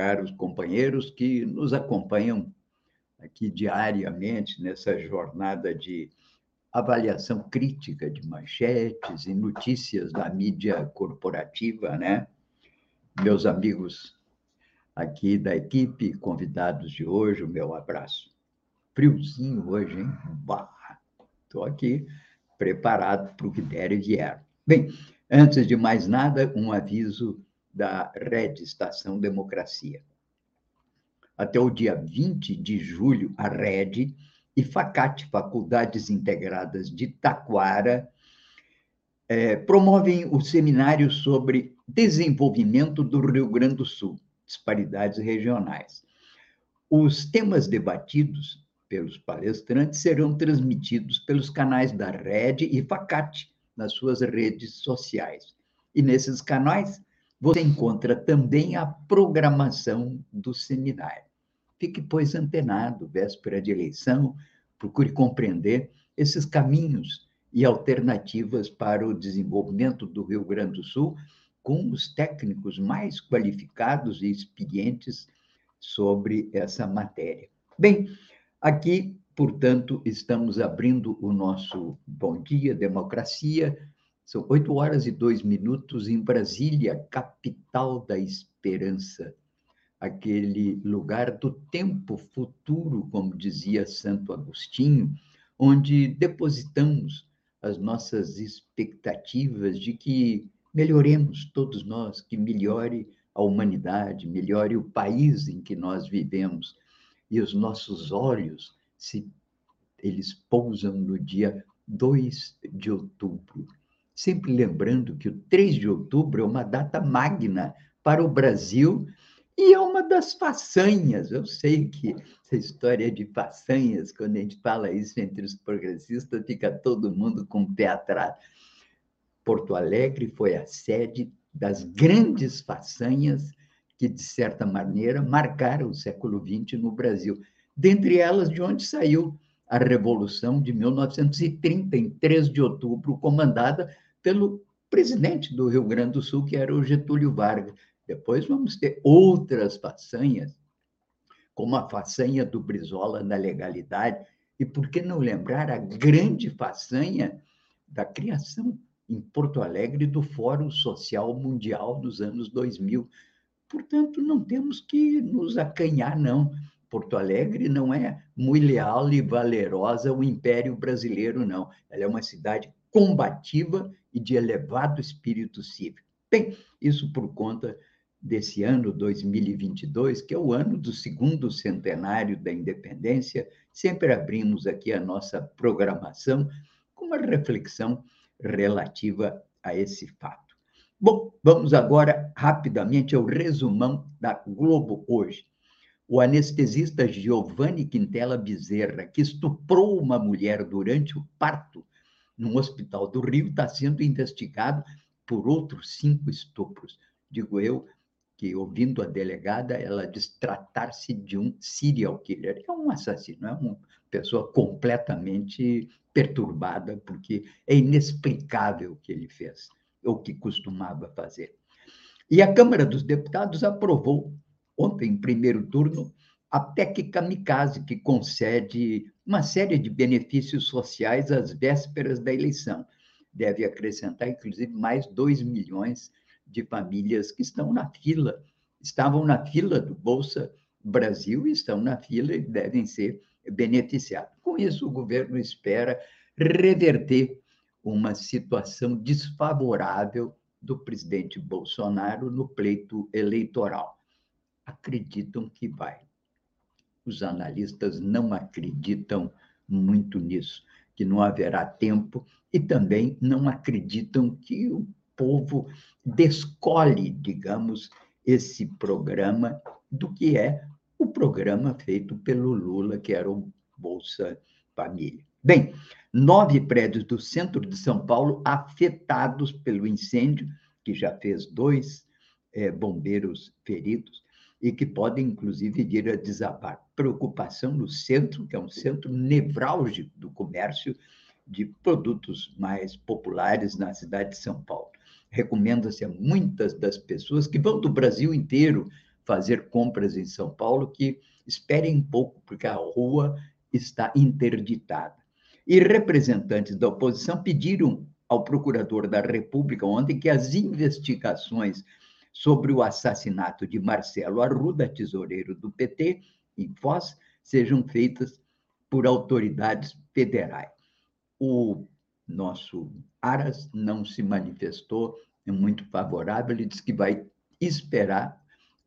caros companheiros que nos acompanham aqui diariamente nessa jornada de avaliação crítica de manchetes e notícias da mídia corporativa, né? Meus amigos aqui da equipe, convidados de hoje, o meu abraço. Friozinho hoje, hein? Estou aqui preparado para o que der e vier. Bem, antes de mais nada, um aviso da Rede Estação Democracia. Até o dia 20 de julho, a Rede e Facate, Faculdades Integradas de Taquara, é, promovem o seminário sobre desenvolvimento do Rio Grande do Sul, disparidades regionais. Os temas debatidos pelos palestrantes serão transmitidos pelos canais da Rede e Facate nas suas redes sociais. E nesses canais você encontra também a programação do seminário. Fique, pois, antenado, véspera de eleição, procure compreender esses caminhos e alternativas para o desenvolvimento do Rio Grande do Sul com os técnicos mais qualificados e experientes sobre essa matéria. Bem, aqui, portanto, estamos abrindo o nosso Bom Dia Democracia são oito horas e dois minutos em Brasília, capital da esperança, aquele lugar do tempo futuro, como dizia Santo Agostinho, onde depositamos as nossas expectativas de que melhoremos todos nós, que melhore a humanidade, melhore o país em que nós vivemos. E os nossos olhos, se eles pousam no dia 2 de outubro, sempre lembrando que o 3 de outubro é uma data magna para o Brasil e é uma das façanhas. Eu sei que essa história de façanhas, quando a gente fala isso entre os progressistas, fica todo mundo com o pé atrás. Porto Alegre foi a sede das grandes façanhas que, de certa maneira, marcaram o século XX no Brasil. Dentre elas, de onde saiu a Revolução de 1930, em 3 de outubro, comandada pelo presidente do Rio Grande do Sul, que era o Getúlio Vargas. Depois vamos ter outras façanhas, como a façanha do Brizola na legalidade, e por que não lembrar a grande façanha da criação em Porto Alegre do Fórum Social Mundial dos anos 2000. Portanto, não temos que nos acanhar, não. Porto Alegre não é muito leal e valerosa o Império Brasileiro, não. Ela é uma cidade combativa e de elevado espírito cívico. Bem, isso por conta desse ano 2022, que é o ano do segundo centenário da independência, sempre abrimos aqui a nossa programação com uma reflexão relativa a esse fato. Bom, vamos agora rapidamente ao resumão da Globo hoje. O anestesista Giovanni Quintela Bezerra, que estuprou uma mulher durante o parto num hospital do Rio, está sendo investigado por outros cinco estupros. Digo eu que, ouvindo a delegada, ela diz tratar-se de um serial killer. É um assassino, é uma pessoa completamente perturbada, porque é inexplicável o que ele fez, ou o que costumava fazer. E a Câmara dos Deputados aprovou, ontem, em primeiro turno, a PEC Kamikaze, que concede uma série de benefícios sociais às vésperas da eleição. Deve acrescentar, inclusive, mais 2 milhões de famílias que estão na fila, estavam na fila do Bolsa Brasil estão na fila e devem ser beneficiados. Com isso, o governo espera reverter uma situação desfavorável do presidente Bolsonaro no pleito eleitoral. Acreditam que vai os analistas não acreditam muito nisso, que não haverá tempo, e também não acreditam que o povo descole, digamos, esse programa do que é o programa feito pelo Lula, que era o Bolsa Família. Bem, nove prédios do centro de São Paulo afetados pelo incêndio, que já fez dois é, bombeiros feridos e que podem, inclusive, vir a desabar. Preocupação no centro, que é um centro nevrálgico do comércio de produtos mais populares na cidade de São Paulo. Recomenda-se a muitas das pessoas que vão do Brasil inteiro fazer compras em São Paulo que esperem um pouco, porque a rua está interditada. E representantes da oposição pediram ao procurador da República ontem que as investigações sobre o assassinato de Marcelo Arruda, tesoureiro do PT, em Foz, sejam feitas por autoridades federais. O nosso Aras não se manifestou é muito favorável, ele disse que vai esperar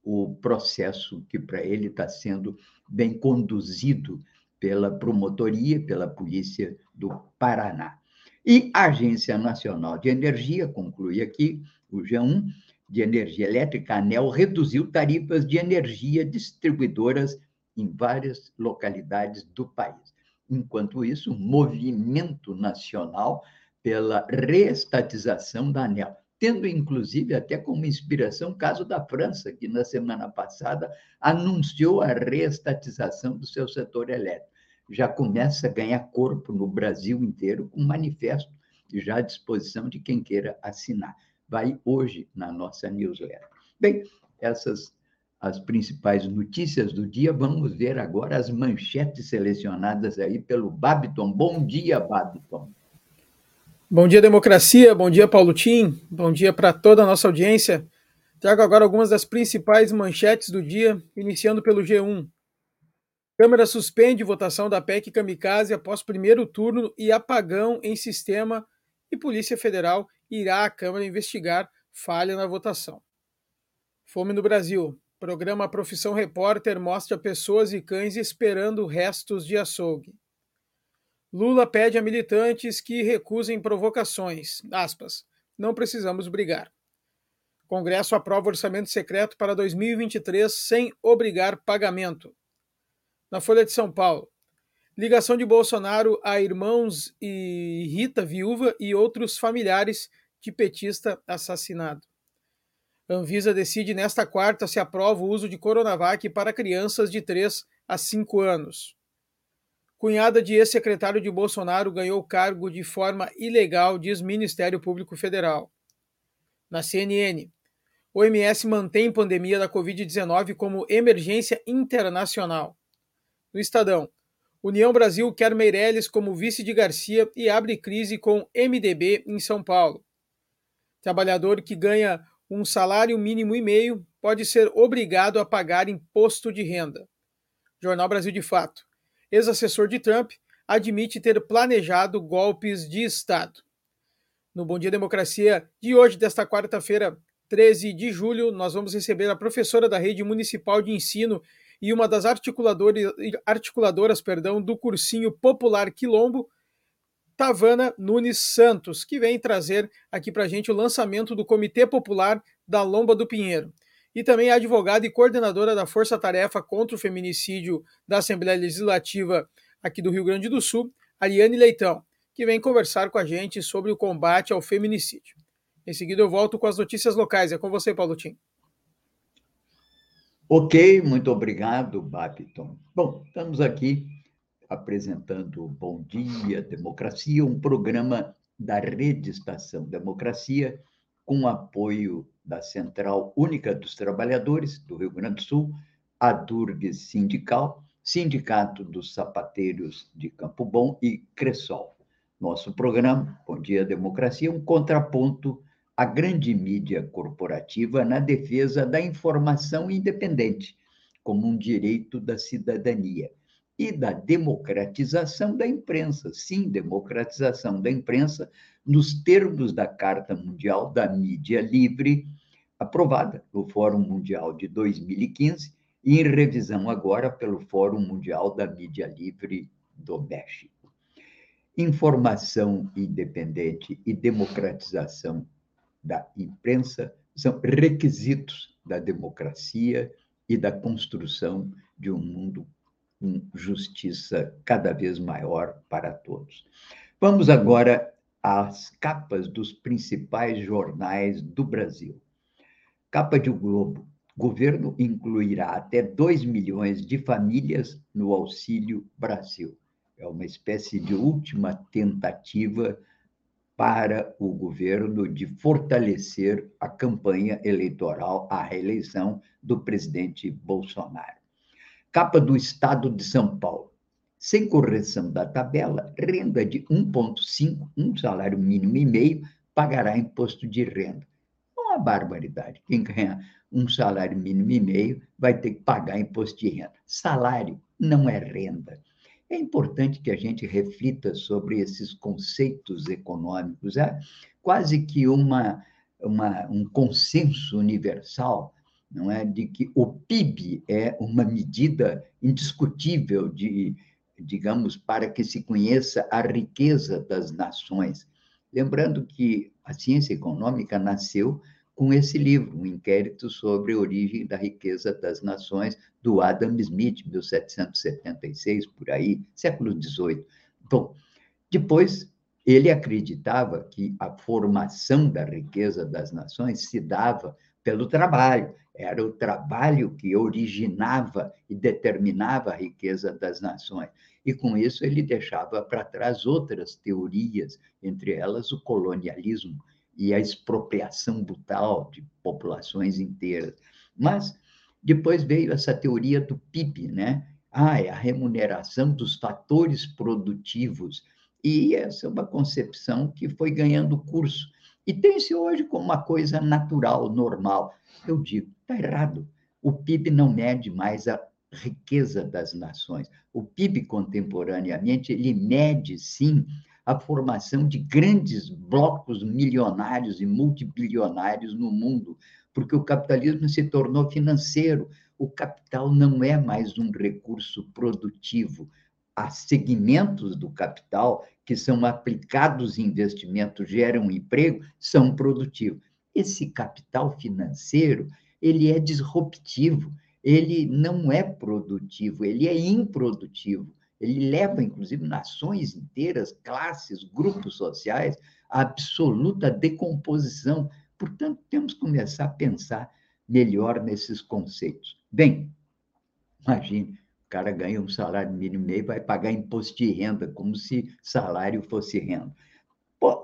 o processo que para ele está sendo bem conduzido pela promotoria, pela polícia do Paraná. E a Agência Nacional de Energia, conclui aqui o G1, de Energia Elétrica, a ANEL, reduziu tarifas de energia distribuidoras em várias localidades do país. Enquanto isso, o movimento nacional pela reestatização da ANEL, tendo inclusive até como inspiração o caso da França, que na semana passada anunciou a reestatização do seu setor elétrico. Já começa a ganhar corpo no Brasil inteiro com um manifesto já à disposição de quem queira assinar. Vai hoje na nossa newsletter. Bem, essas as principais notícias do dia. Vamos ver agora as manchetes selecionadas aí pelo Babiton. Bom dia, Babiton. Bom dia, democracia. Bom dia, Paulo Tim. Bom dia para toda a nossa audiência. Trago agora algumas das principais manchetes do dia, iniciando pelo G1. Câmara suspende votação da PEC Kamikaze após primeiro turno e apagão em sistema e Polícia Federal irá à Câmara investigar falha na votação. Fome no Brasil. Programa Profissão Repórter mostra pessoas e cães esperando restos de açougue. Lula pede a militantes que recusem provocações. Aspas, não precisamos brigar. Congresso aprova orçamento secreto para 2023 sem obrigar pagamento. Na Folha de São Paulo, ligação de Bolsonaro a irmãos e Rita, viúva, e outros familiares de petista assassinado. Anvisa decide nesta quarta se aprova o uso de Coronavac para crianças de 3 a 5 anos. Cunhada de ex-secretário de Bolsonaro ganhou cargo de forma ilegal, diz Ministério Público Federal. Na CNN, OMS mantém pandemia da Covid-19 como emergência internacional. No Estadão, União Brasil quer Meirelles como vice de Garcia e abre crise com MDB em São Paulo. Trabalhador que ganha um salário mínimo e meio pode ser obrigado a pagar imposto de renda. Jornal Brasil de Fato. Ex-assessor de Trump admite ter planejado golpes de Estado. No Bom Dia Democracia de hoje, desta quarta-feira, 13 de julho, nós vamos receber a professora da Rede Municipal de Ensino e uma das articuladoras, perdão, do cursinho Popular Quilombo, Tavana Nunes Santos, que vem trazer aqui para a gente o lançamento do Comitê Popular da Lomba do Pinheiro. E também a advogada e coordenadora da Força Tarefa contra o Feminicídio da Assembleia Legislativa aqui do Rio Grande do Sul, Ariane Leitão, que vem conversar com a gente sobre o combate ao feminicídio. Em seguida eu volto com as notícias locais. É com você, Paulo Tim. Ok, muito obrigado, Babiton. Bom, estamos aqui apresentando Bom Dia Democracia, um programa da Rede Estação Democracia, com apoio da Central Única dos Trabalhadores do Rio Grande do Sul, a Durg Sindical, Sindicato dos Sapateiros de Campo Bom e Cressol. Nosso programa, Bom Dia Democracia, um contraponto à grande mídia corporativa na defesa da informação independente, como um direito da cidadania e da democratização da imprensa. Sim, democratização da imprensa nos termos da Carta Mundial da Mídia Livre, aprovada no Fórum Mundial de 2015 e em revisão agora pelo Fórum Mundial da Mídia Livre do México. Informação independente e democratização da imprensa são requisitos da democracia e da construção de um mundo justiça cada vez maior para todos. Vamos agora às capas dos principais jornais do Brasil. Capa de O Globo. Governo incluirá até 2 milhões de famílias no Auxílio Brasil. É uma espécie de última tentativa para o governo de fortalecer a campanha eleitoral à reeleição do presidente Bolsonaro. Capa do Estado de São Paulo. Sem correção da tabela, renda de 1,5, um salário mínimo e meio, pagará imposto de renda. Uma barbaridade. Quem ganha um salário mínimo e meio vai ter que pagar imposto de renda. Salário não é renda. É importante que a gente reflita sobre esses conceitos econômicos. É quase que uma, uma, um consenso universal não é, de que o PIB é uma medida indiscutível de, digamos, para que se conheça a riqueza das nações. Lembrando que a ciência econômica nasceu com esse livro, um inquérito sobre a origem da riqueza das nações, do Adam Smith, 1776, por aí, século XVIII. Bom, depois ele acreditava que a formação da riqueza das nações se dava pelo trabalho. Era o trabalho que originava e determinava a riqueza das nações. E com isso ele deixava para trás outras teorias, entre elas o colonialismo e a expropriação brutal de populações inteiras. Mas depois veio essa teoria do PIB, né? Ah, é a remuneração dos fatores produtivos. E essa é uma concepção que foi ganhando curso e tem-se hoje como uma coisa natural, normal. Eu digo, está errado. O PIB não mede mais a riqueza das nações. O PIB, contemporaneamente, ele mede, sim, a formação de grandes blocos milionários e multibilionários no mundo, porque o capitalismo se tornou financeiro. O capital não é mais um recurso produtivo. Há segmentos do capital que são aplicados em investimentos, geram emprego, são produtivos. Esse capital financeiro, ele é disruptivo, ele não é produtivo, ele é improdutivo. Ele leva, inclusive, nações inteiras, classes, grupos sociais, à absoluta decomposição. Portanto, temos que começar a pensar melhor nesses conceitos. Bem, imagine, cara ganha um salário mínimo e vai pagar imposto de renda, como se salário fosse renda.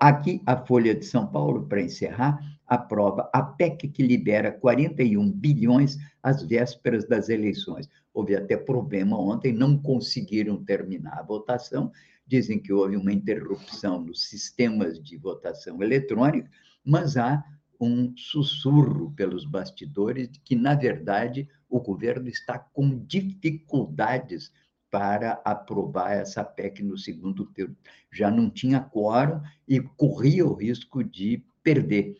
aqui, a Folha de São Paulo, para encerrar, aprova a PEC que libera 41 bilhões às vésperas das eleições. Houve até problema ontem, não conseguiram terminar a votação. Dizem que houve uma interrupção nos sistemas de votação eletrônica, mas há um sussurro pelos bastidores de que, na verdade, o governo está com dificuldades para aprovar essa PEC no segundo turno. Já não tinha quórum e corria o risco de perder.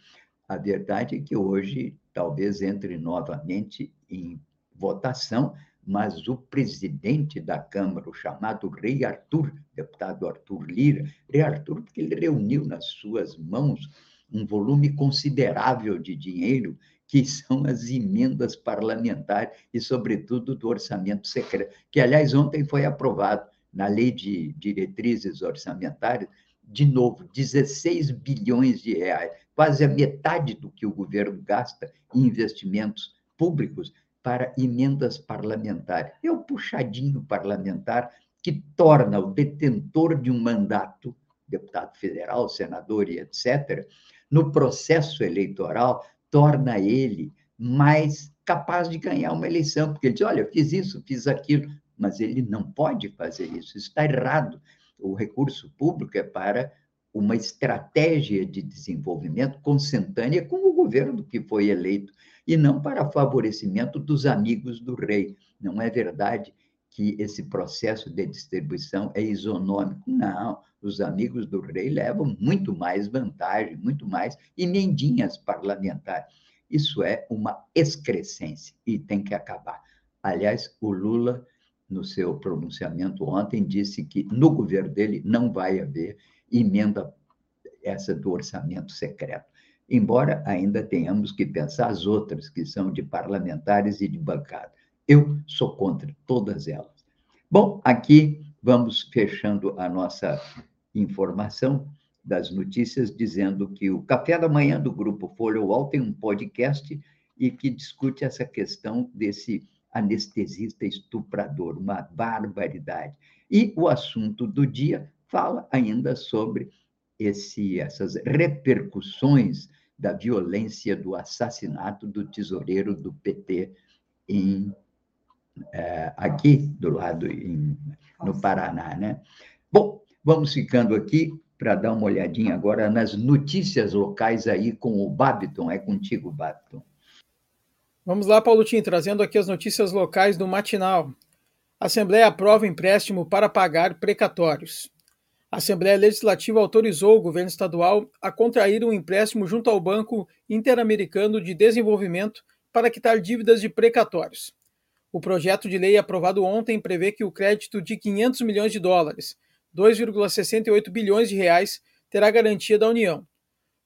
A verdade é que hoje talvez entre novamente em votação, mas o presidente da Câmara, o chamado Rei Arthur, deputado Arthur Lira, Rei Arthur, porque ele reuniu nas suas mãos um volume considerável de dinheiro, que são as emendas parlamentares e, sobretudo, do orçamento secreto, que, aliás, ontem foi aprovado na Lei de Diretrizes Orçamentárias, de novo, 16 bilhões de reais, quase a metade do que o governo gasta em investimentos públicos para emendas parlamentares. É o puxadinho parlamentar que torna o detentor de um mandato, deputado federal, senador e etc., no processo eleitoral torna ele mais capaz de ganhar uma eleição, porque ele diz: olha, fiz isso, fiz aquilo, mas ele não pode fazer isso, isso está errado. O recurso público é para uma estratégia de desenvolvimento consentânea com o governo que foi eleito, e não para favorecimento dos amigos do rei. Não é verdade que esse processo de distribuição é isonômico. Não, os amigos do rei levam muito mais vantagem, muito mais emendinhas parlamentares. Isso é uma excrescência e tem que acabar. Aliás, o Lula, no seu pronunciamento ontem, disse que no governo dele não vai haver emenda essa do orçamento secreto. embora ainda tenhamos que pensar as outras, que são de parlamentares e de bancada. Eu sou contra todas elas. Bom, aqui vamos fechando a nossa informação das notícias, dizendo que o Café da Manhã do Grupo Folha UOL tem um podcast e que discute essa questão desse anestesista estuprador, uma barbaridade. E o assunto do dia fala ainda sobre esse, essas repercussões da violência do assassinato do tesoureiro do PT em, é, aqui do lado em, no Paraná, né? Bom, vamos ficando aqui para dar uma olhadinha agora nas notícias locais aí com o Babiton. É contigo, Babiton. Vamos lá, Paulo Tim, trazendo aqui as notícias locais do matinal. Assembleia aprova empréstimo para pagar precatórios. A Assembleia Legislativa autorizou o governo estadual a contrair um empréstimo junto ao Banco Interamericano de Desenvolvimento para quitar dívidas de precatórios. O projeto de lei aprovado ontem prevê que o crédito de 500 milhões de dólares, 2,68 bilhões de reais, terá garantia da União.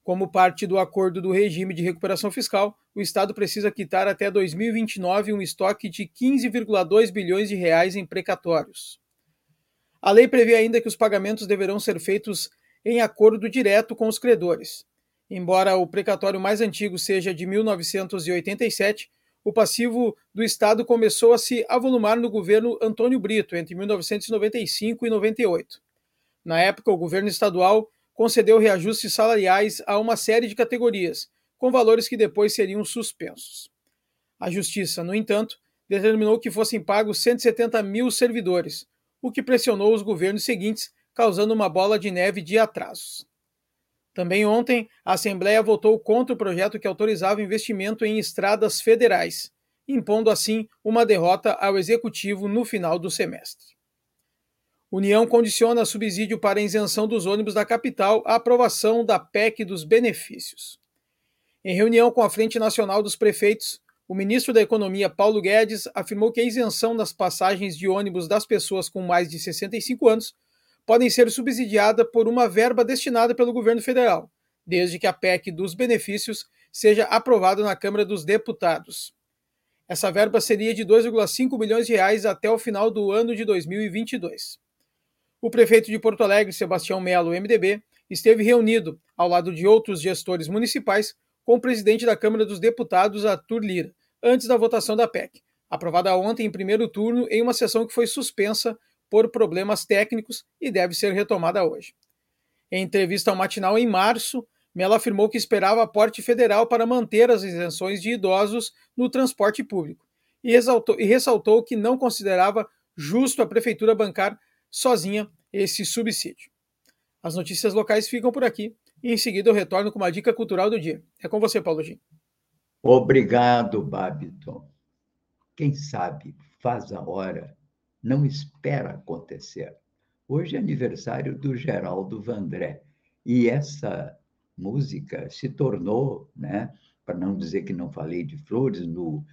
Como parte do acordo do regime de recuperação fiscal, o Estado precisa quitar até 2029 um estoque de 15,2 bilhões de reais em precatórios. A lei prevê ainda que os pagamentos deverão ser feitos em acordo direto com os credores. Embora o precatório mais antigo seja de 1987, o passivo do Estado começou a se avolumar no governo Antônio Brito entre 1995 e 98. Na época, o governo estadual concedeu reajustes salariais a uma série de categorias, com valores que depois seriam suspensos. A Justiça, no entanto, determinou que fossem pagos 170 mil servidores, o que pressionou os governos seguintes, causando uma bola de neve de atrasos. Também ontem, a Assembleia votou contra o projeto que autorizava investimento em estradas federais, impondo assim uma derrota ao Executivo no final do semestre. União condiciona subsídio para isenção dos ônibus da capital à aprovação da PEC dos benefícios. Em reunião com a Frente Nacional dos Prefeitos, o ministro da Economia, Paulo Guedes, afirmou que a isenção das passagens de ônibus das pessoas com mais de 65 anos podem ser subsidiada por uma verba destinada pelo governo federal, desde que a PEC dos benefícios seja aprovada na Câmara dos Deputados. Essa verba seria de 2,5 bilhões de reais até o final do ano de 2022. O prefeito de Porto Alegre, Sebastião Melo, MDB, esteve reunido, ao lado de outros gestores municipais, com o presidente da Câmara dos Deputados, Arthur Lira, antes da votação da PEC, aprovada ontem em primeiro turno em uma sessão que foi suspensa por problemas técnicos e deve ser retomada hoje. Em entrevista ao matinal em março, Mello afirmou que esperava aporte federal para manter as isenções de idosos no transporte público e, exaltou, e ressaltou que não considerava justo a prefeitura bancar sozinha esse subsídio. As notícias locais ficam por aqui e em seguida eu retorno com uma dica cultural do dia. É com você, Paulo Gin. Obrigado, Babiton. Quem sabe faz a hora, não espera acontecer. Hoje é aniversário do Geraldo Vandré e essa música se tornou, né, para não dizer que não falei de flores, no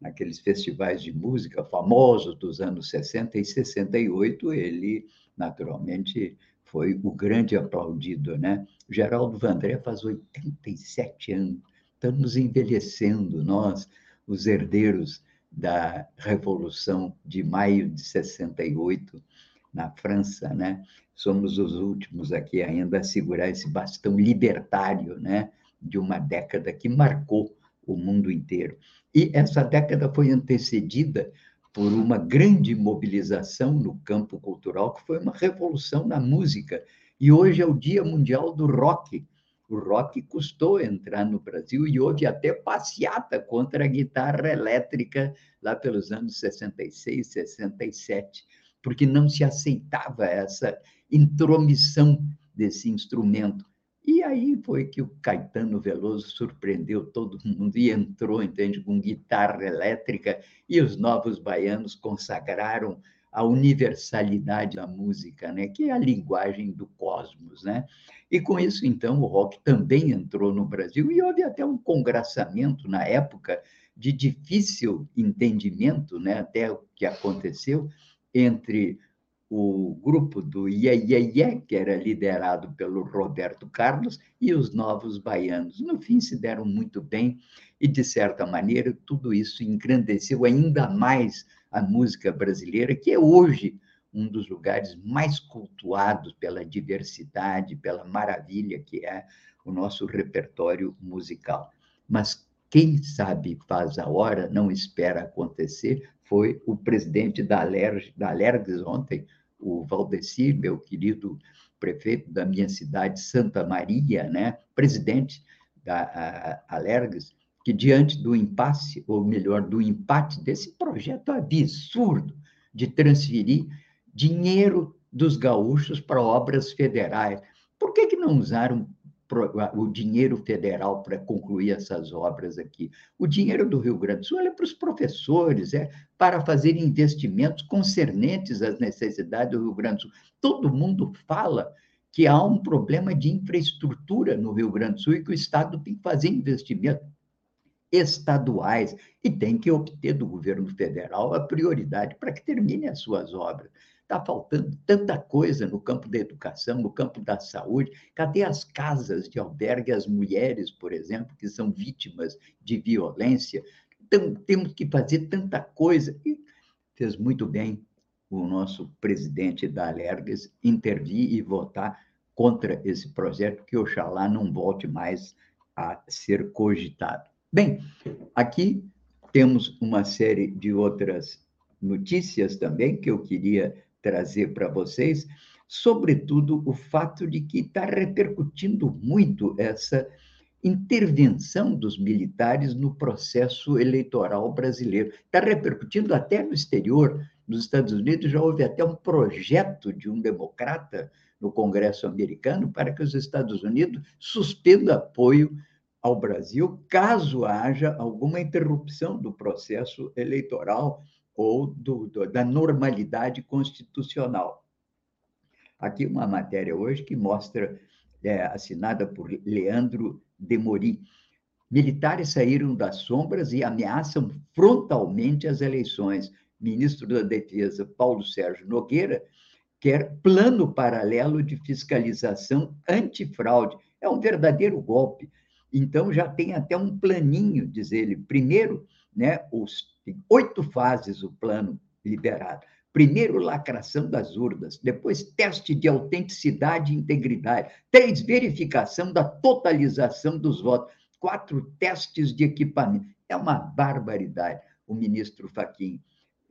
naqueles festivais de música famosos dos anos 60 e 68, ele naturalmente foi o grande aplaudido, né? Geraldo Vandré faz 87 anos. Estamos envelhecendo nós, os herdeiros da Revolução de maio de 68 na França, né? Somos os últimos aqui ainda a segurar esse bastão libertário, né? De uma década que marcou o mundo inteiro. E essa década foi antecedida por uma grande mobilização no campo cultural, que foi uma revolução na música. E hoje é o Dia Mundial do Rock. O rock custou entrar no Brasil e houve até passeata contra a guitarra elétrica lá pelos anos 66, 67, porque não se aceitava essa intromissão desse instrumento. E aí foi que o Caetano Veloso surpreendeu todo mundo e entrou, entende, com guitarra elétrica, e os novos baianos consagraram a universalidade da música, né, que é a linguagem do cosmos, né? E com isso, então, o rock também entrou no Brasil e houve até um congraçamento na época de difícil entendimento, né, até o que aconteceu entre o grupo do Iê, que era liderado pelo Roberto Carlos, e os Novos Baianos. No fim, se deram muito bem e, de certa maneira, tudo isso engrandeceu ainda mais a música brasileira, que é hoje um dos lugares mais cultuados pela diversidade, pela maravilha que é o nosso repertório musical. Mas quem sabe faz a hora, não espera acontecer, foi o presidente da Alerj, da Alergs ontem, o Valdeci, meu querido prefeito da minha cidade, Santa Maria, né, presidente da Alergs, que diante do impasse, ou melhor, do empate desse projeto absurdo de transferir dinheiro dos gaúchos para obras federais, por que, que não usaram o dinheiro federal para concluir essas obras aqui. O dinheiro do Rio Grande do Sul é para os professores, é para fazer investimentos concernentes às necessidades do Rio Grande do Sul. Todo mundo fala que há um problema de infraestrutura no Rio Grande do Sul e que o Estado tem que fazer investimentos estaduais e tem que obter do governo federal a prioridade para que termine as suas obras. Está faltando tanta coisa no campo da educação, no campo da saúde. Cadê as casas de albergue às mulheres, por exemplo, que são vítimas de violência? Então, temos que fazer tanta coisa. E fez muito bem o nosso presidente da Alergas intervir e votar contra esse projeto, que oxalá não volte mais a ser cogitado. Bem, aqui temos uma série de outras notícias também que eu queria trazer para vocês, sobretudo o fato de que está repercutindo muito essa intervenção dos militares no processo eleitoral brasileiro. Está repercutindo até no exterior. Nos Estados Unidos já houve até um projeto de um democrata no Congresso americano para que os Estados Unidos suspendam apoio ao Brasil caso haja alguma interrupção do processo eleitoral ou do, do, da normalidade constitucional. Aqui uma matéria hoje que mostra, é, assinada por Leandro Demori. Militares saíram das sombras e ameaçam frontalmente as eleições. Ministro da Defesa, Paulo Sérgio Nogueira, quer plano paralelo de fiscalização antifraude. É um verdadeiro golpe. Então, já tem até um planinho, diz ele. Primeiro, né, os tem oito fases o plano liberado. Primeiro, lacração das urnas. Depois, teste de autenticidade e integridade. Três, verificação da totalização dos votos. Quatro, testes de equipamento. É uma barbaridade. O ministro Faquim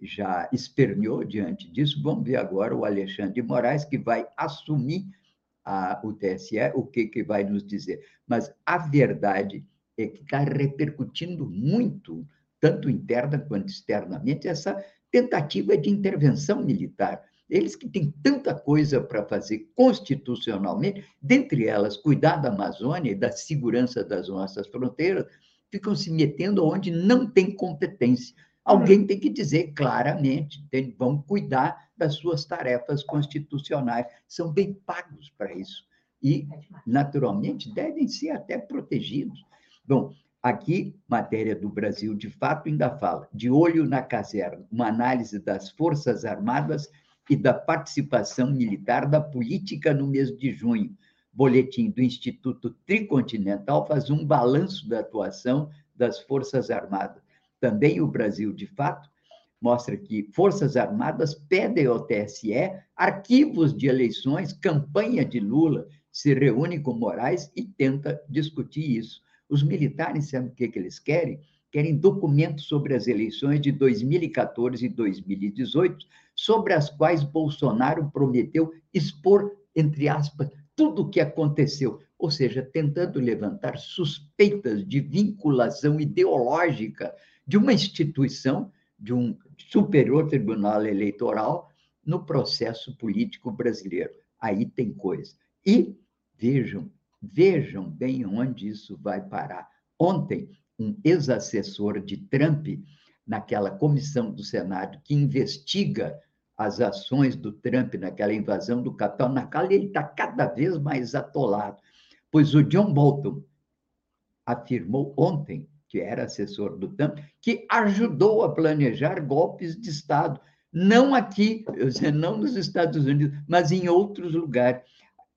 já esperneou diante disso. Vamos ver agora o Alexandre de Moraes, que vai assumir a, o TSE, o que, que vai nos dizer. Mas a verdade é que está repercutindo muito tanto interna quanto externamente, essa tentativa de intervenção militar. Eles que têm tanta coisa para fazer constitucionalmente, dentre elas cuidar da Amazônia e da segurança das nossas fronteiras, ficam se metendo onde não tem competência. Alguém tem que dizer claramente, vão cuidar das suas tarefas constitucionais, são bem pagos para isso. E, naturalmente, devem ser até protegidos. Bom, Aqui, matéria do Brasil de fato ainda fala, de olho na caserna, uma análise das Forças Armadas e da participação militar da política no mês de junho. Boletim do Instituto Tricontinental faz um balanço da atuação das Forças Armadas. Também o Brasil de fato mostra que Forças Armadas pedem ao TSE arquivos de eleições, campanha de Lula, se reúne com Moraes e tenta discutir isso. Os militares, sabe o que, que eles querem? Querem documentos sobre as eleições de 2014 e 2018, sobre as quais Bolsonaro prometeu expor, entre aspas, tudo o que aconteceu, ou seja, tentando levantar suspeitas de vinculação ideológica de uma instituição, de um superior tribunal eleitoral, no processo político brasileiro. Aí tem coisa. E, vejam, Vejam bem onde isso vai parar. Ontem, um ex-assessor de Trump, naquela comissão do Senado que investiga as ações do Trump naquela invasão do Capitão, na qual ele está cada vez mais atolado. Pois o John Bolton afirmou ontem, que era assessor do Trump, que ajudou a planejar golpes de Estado não aqui, não nos Estados Unidos, mas em outros lugares.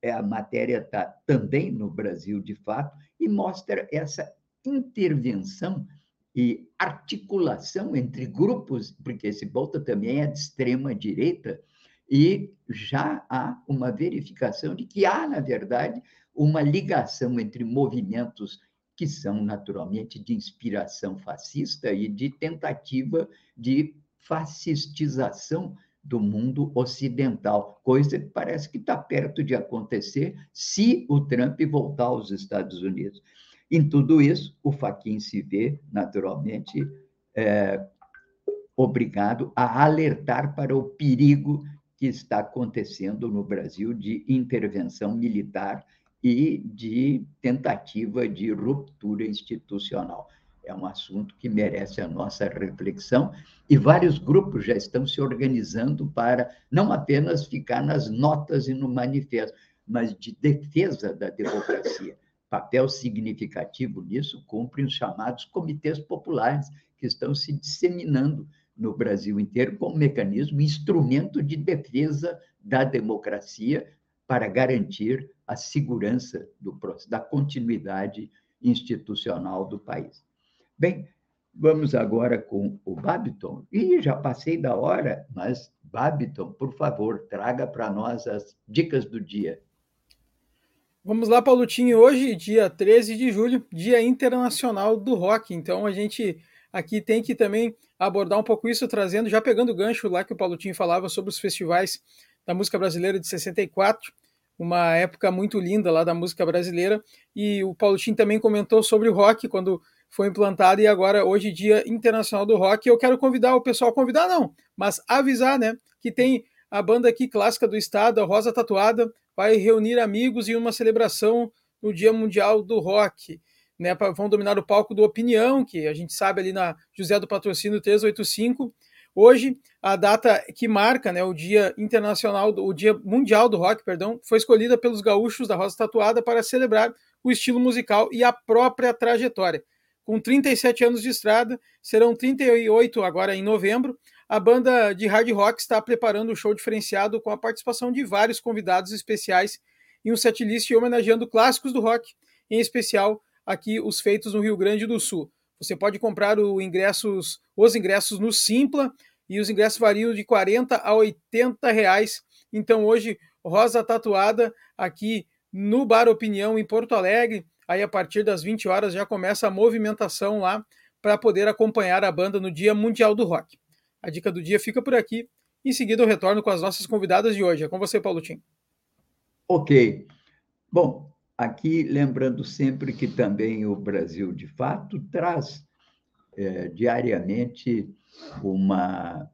É, a matéria está também no Brasil, de fato, e mostra essa intervenção e articulação entre grupos, porque esse Bolta também é de extrema direita, e já há uma verificação de que há, na verdade, uma ligação entre movimentos que são naturalmente de inspiração fascista e de tentativa de fascistização do mundo ocidental, coisa que parece que está perto de acontecer se o Trump voltar aos Estados Unidos. Em tudo isso, o Faquin se vê, naturalmente, é, obrigado a alertar para o perigo que está acontecendo no Brasil de intervenção militar e de tentativa de ruptura institucional. É um assunto que merece a nossa reflexão e vários grupos já estão se organizando para não apenas ficar nas notas e no manifesto, mas de defesa da democracia papel significativo nisso cumprem os chamados comitês populares, que estão se disseminando no Brasil inteiro como mecanismo, instrumento de defesa da democracia para garantir a segurança do, da continuidade institucional do país. Bem, vamos agora com o Babiton. E já passei da hora, mas Babiton, por favor, traga para nós as dicas do dia. Vamos lá, Paulutinho. Hoje, dia 13 de julho, Dia Internacional do Rock. Então, a gente aqui tem que também abordar um pouco isso, trazendo, já pegando o gancho lá que o Paulutinho falava sobre os festivais da música brasileira de 64, uma época muito linda lá da música brasileira. E o Paulutinho também comentou sobre o rock quando foi implantado e agora, hoje, Dia Internacional do Rock. Eu quero convidar o pessoal, convidar não, mas avisar, né, que tem a banda aqui clássica do estado, a Rosa Tatuada, vai reunir amigos em uma celebração no Dia Mundial do Rock. Né, vão dominar o palco do Opinião, que a gente sabe ali na José do Patrocínio 385. Hoje, a data que marca né, o Dia Internacional, o Dia Mundial do Rock, perdão, foi escolhida pelos gaúchos da Rosa Tatuada para celebrar o estilo musical e a própria trajetória. Com 37 anos de estrada, serão 38 agora em novembro, a banda de hard rock está preparando um show diferenciado com a participação de vários convidados especiais e um setlist homenageando clássicos do rock, em especial aqui os feitos no Rio Grande do Sul. Você pode comprar ingressos, os ingressos no Simpla e os ingressos variam de 40 a 80 reais. Então hoje, Rosa Tatuada aqui no Bar Opinião em Porto Alegre. Aí a partir das 20 horas já começa a movimentação lá para poder acompanhar a banda no Dia Mundial do Rock. A dica do dia fica por aqui. Em seguida, eu retorno com as nossas convidadas de hoje. É com você, Paulo Tim. Ok. Bom, aqui lembrando sempre que também o Brasil, de fato, traz é, diariamente uma,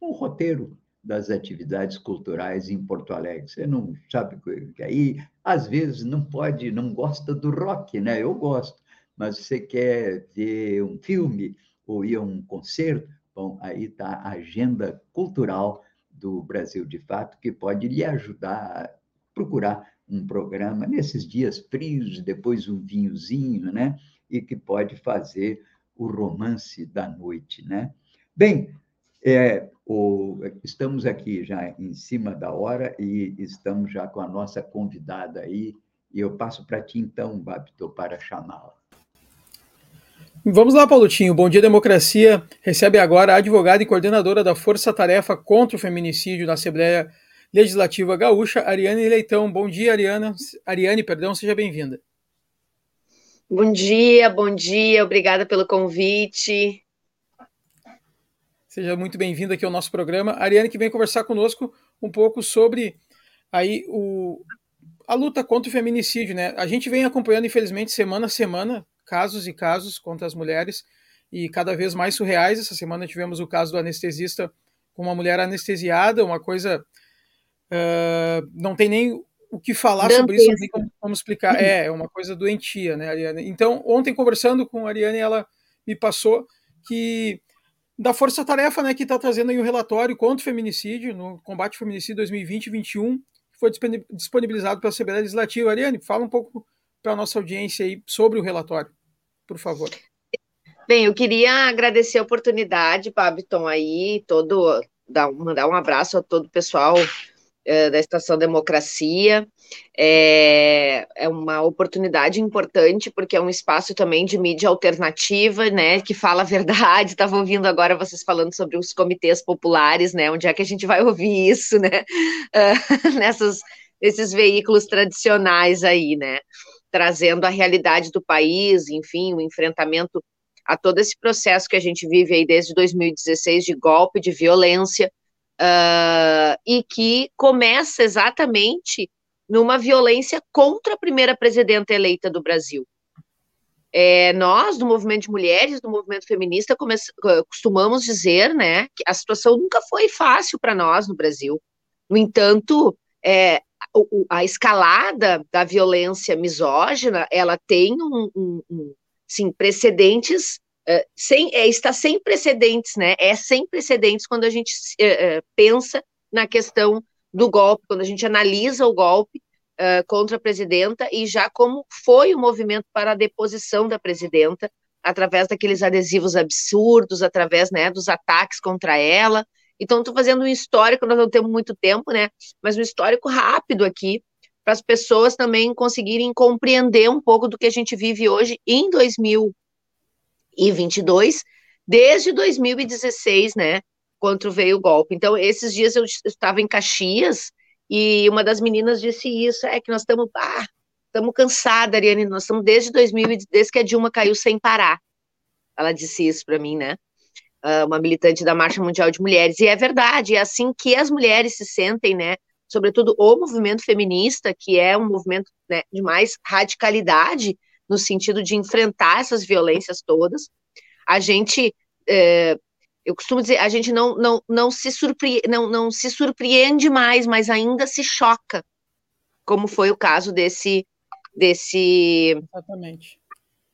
um roteiro das atividades culturais em Porto Alegre. Você não sabe que aí, às vezes, não pode, não gosta do rock, né? Eu gosto, mas você quer ver um filme ou ir a um concerto, Bom, aí está a agenda cultural do Brasil de Fato, que pode lhe ajudar a procurar um programa nesses dias frios, depois um vinhozinho, né? E que pode fazer o romance da noite, né? Bem, é, o, estamos aqui já em cima da hora e estamos já com a nossa convidada aí, e eu passo para ti então, Babito, para chamá-la. Vamos lá, Paulutinho. Bom Dia Democracia recebe agora a advogada e coordenadora da Força Tarefa contra o Feminicídio na Assembleia Legislativa Gaúcha, Ariane Leitão. Bom dia, Ariana. Ariane, perdão, seja bem-vinda. Bom dia, bom dia, obrigada pelo convite. Seja muito bem-vinda aqui ao nosso programa. Ariane que vem conversar conosco um pouco sobre aí o, a luta contra o feminicídio, né? A gente vem acompanhando, infelizmente, semana a semana, casos e casos contra as mulheres e cada vez mais surreais. Essa semana tivemos o caso do anestesista com uma mulher anestesiada, uma coisa. Uh, não tem nem o que falar sobre isso, não tem como, como explicar. É, é uma coisa doentia, né, Ariane? Então, ontem, conversando com a Ariane, ela me passou que da Força Tarefa, né, que está trazendo aí um relatório contra o feminicídio, no combate ao feminicídio 2020-2021, que foi disponibilizado pela Assembleia Legislativa. Ariane, fala um pouco para a nossa audiência aí sobre o relatório por favor. Bem, eu queria agradecer a oportunidade, Babiton, aí, todo dar, mandar um abraço a todo o pessoal é, da Estação Democracia. É, é uma oportunidade importante, porque é um espaço também de mídia alternativa, né, que fala a verdade. Estava ouvindo agora vocês falando sobre os comitês populares, né, onde é que a gente vai ouvir isso, né, uh, nessas, nesses veículos tradicionais aí, né, trazendo a realidade do país, enfim, o enfrentamento a todo esse processo que a gente vive aí desde 2016 de golpe, de violência, uh, e que começa exatamente numa violência contra a primeira presidenta eleita do Brasil. É, nós, do movimento de mulheres, do movimento feminista, costumamos dizer né, que a situação nunca foi fácil para nós no Brasil. No entanto, é, a escalada da violência misógina ela tem um, um, um sim, precedentes é, sem, é, está sem precedentes, né? É sem precedentes quando a gente é, é, pensa na questão do golpe, quando a gente analisa o golpe contra a presidenta e já como foi o movimento para a deposição da presidenta, através daqueles adesivos absurdos, através né, dos ataques contra ela. Então, estou fazendo um histórico, nós não temos muito tempo, né? Mas um histórico rápido aqui, para as pessoas também conseguirem compreender um pouco do que a gente vive hoje em 2000 2022, desde 2016, né, quando veio o golpe. Então, esses dias eu estava em Caxias e uma das meninas disse isso, é que nós estamos, ah, estamos cansadas, Ariane, nós estamos desde 2000, desde que a Dilma caiu sem parar. Ela disse isso para mim, né? Uh, uma militante da Marcha Mundial de Mulheres. E é verdade, é assim que as mulheres se sentem, né? Sobretudo o movimento feminista, que é um movimento né, de mais radicalidade, no sentido de enfrentar essas violências todas. A gente, é, eu costumo dizer, a gente não, não, não, se surpre, não, não se surpreende mais, mas ainda se choca, como foi o caso desse. desse Exatamente.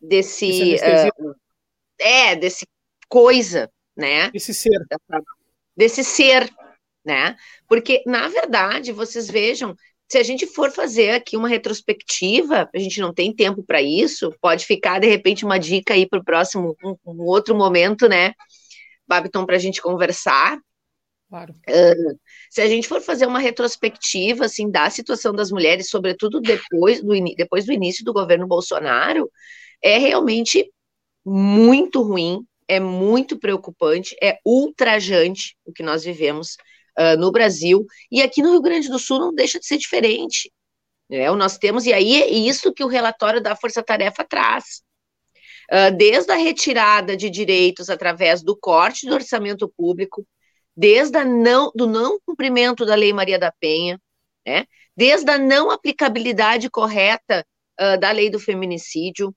Desse. Uh, é, desse coisa, né? Desse ser. Desse ser, né? Porque, na verdade, vocês vejam, se a gente for fazer aqui uma retrospectiva, a gente não tem tempo para isso, pode ficar, de repente, uma dica aí para o próximo, um, um, outro momento, né, Babiton, para a gente conversar. Claro. Uh, se a gente for fazer uma retrospectiva, assim, da situação das mulheres, sobretudo depois do, depois do início do governo Bolsonaro, é realmente muito ruim, é muito preocupante, é ultrajante o que nós vivemos uh, no Brasil, e aqui no Rio Grande do Sul não deixa de ser diferente. Né? Nós temos, e aí é isso que o relatório da Força Tarefa traz. Uh, desde a retirada de direitos através do corte do orçamento público, desde a não, do não cumprimento da Lei Maria da Penha, né? desde a não aplicabilidade correta uh, da lei do feminicídio,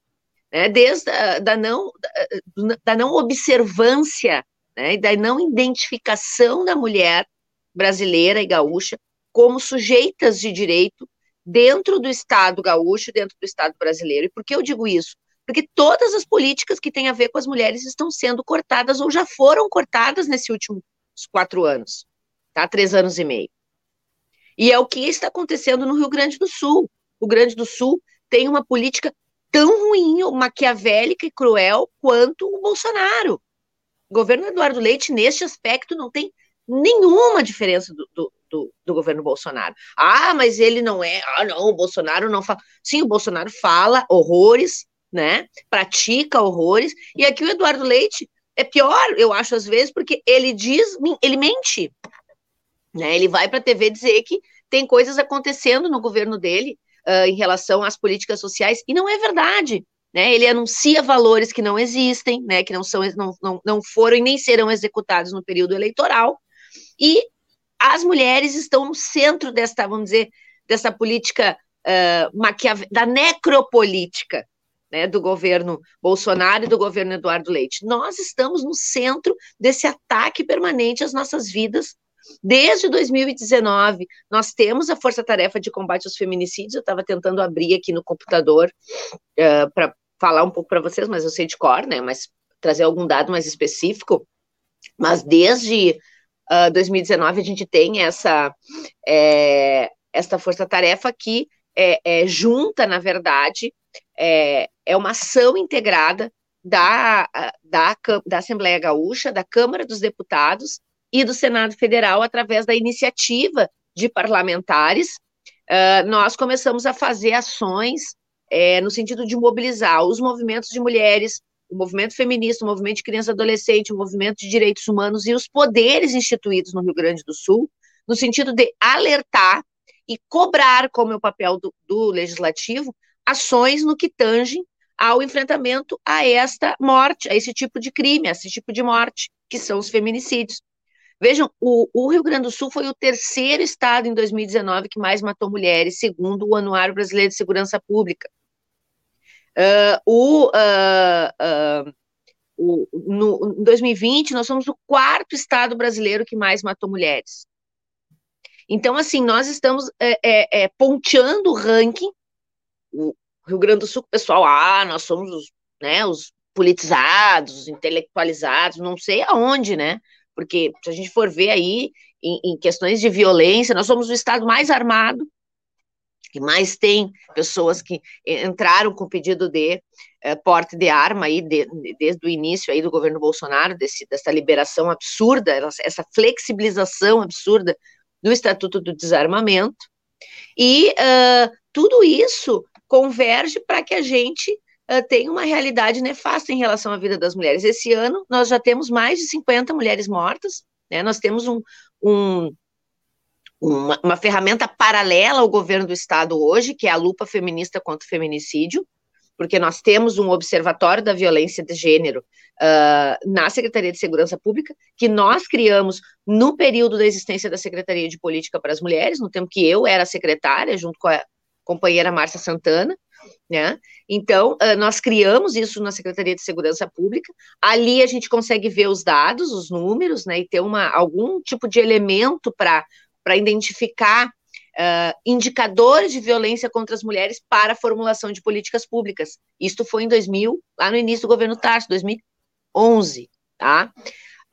né? desde a, da, não, da, da não observância né? e da não identificação da mulher brasileira e gaúcha como sujeitas de direito dentro do Estado gaúcho, dentro do Estado brasileiro. E por que eu digo isso? Porque todas as políticas que têm a ver com as mulheres estão sendo cortadas ou já foram cortadas nesses últimos quatro anos, tá? Três anos e meio. E é o que está acontecendo no Rio Grande do Sul. O Rio Grande do Sul tem uma política tão ruim, maquiavélica e cruel quanto o Bolsonaro. O governo Eduardo Leite, neste aspecto, não tem nenhuma diferença do, do, do, do, governo Bolsonaro. Ah, mas ele não é. Ah, não, o Bolsonaro não fala. Sim, o Bolsonaro fala horrores, né? Pratica horrores. E aqui o Eduardo Leite é pior, eu acho, às vezes, porque ele diz, ele mente. Né? Ele vai para a TV dizer que tem coisas acontecendo no governo dele uh, em relação às políticas sociais, e não é verdade. Né, ele anuncia valores que não existem, né, que não, são, não, não, não foram e nem serão executados no período eleitoral, e as mulheres estão no centro desta, vamos dizer, dessa política uh, da necropolítica né, do governo Bolsonaro e do governo Eduardo Leite. Nós estamos no centro desse ataque permanente às nossas vidas. Desde 2019, nós temos a Força Tarefa de Combate aos Feminicídios. Eu estava tentando abrir aqui no computador uh, para falar um pouco para vocês, mas eu sei de cor, né? Mas trazer algum dado mais específico. Mas desde uh, 2019 a gente tem essa, é, essa força-tarefa que é, é, junta, na verdade, é, é uma ação integrada da, da, da Assembleia Gaúcha, da Câmara dos Deputados e do Senado Federal, através da iniciativa de parlamentares, uh, nós começamos a fazer ações é, no sentido de mobilizar os movimentos de mulheres, o movimento feminista, o movimento de criança e adolescente, o movimento de direitos humanos e os poderes instituídos no Rio Grande do Sul, no sentido de alertar e cobrar, como é o papel do, do legislativo, ações no que tangem ao enfrentamento a esta morte, a esse tipo de crime, a esse tipo de morte, que são os feminicídios. Vejam, o, o, Rio Grande do Sul foi o terceiro estado em 2019 que mais matou mulheres, segundo o Anuário Brasileiro de Segurança Pública. Uh, o, uh, uh, o, no, em 2020, nós somos o quarto estado brasileiro que mais matou mulheres. Então, assim, nós estamos é, é, é, ponteando o ranking. O Rio Grande do Sul, pessoal, ah, nós somos os, né, os politizados, os intelectualizados, não sei aonde, né? Porque se a gente for ver aí em, em questões de violência, nós somos o estado mais armado, que mais tem pessoas que entraram com pedido de eh, porte de arma aí de, de, desde o início aí do governo Bolsonaro, desse, dessa liberação absurda, essa flexibilização absurda do Estatuto do Desarmamento, e uh, tudo isso converge para que a gente uh, tenha uma realidade nefasta em relação à vida das mulheres. Esse ano nós já temos mais de 50 mulheres mortas, né? nós temos um, um uma, uma, ferramenta paralela ao governo do Estado hoje, que é a lupa feminista contra o feminicídio, porque nós temos um observatório da violência de gênero uh, na Secretaria de Segurança Pública, que nós criamos no período da existência da Secretaria de Política para as Mulheres, no tempo que eu era secretária, junto com a companheira Márcia Santana, né? Então, uh, nós criamos isso na Secretaria de Segurança Pública. Ali a gente consegue ver os dados, os números, né? E ter uma, algum tipo de elemento para para identificar uh, indicadores de violência contra as mulheres para a formulação de políticas públicas. Isto foi em 2000, lá no início do governo Tarso, 2011, tá?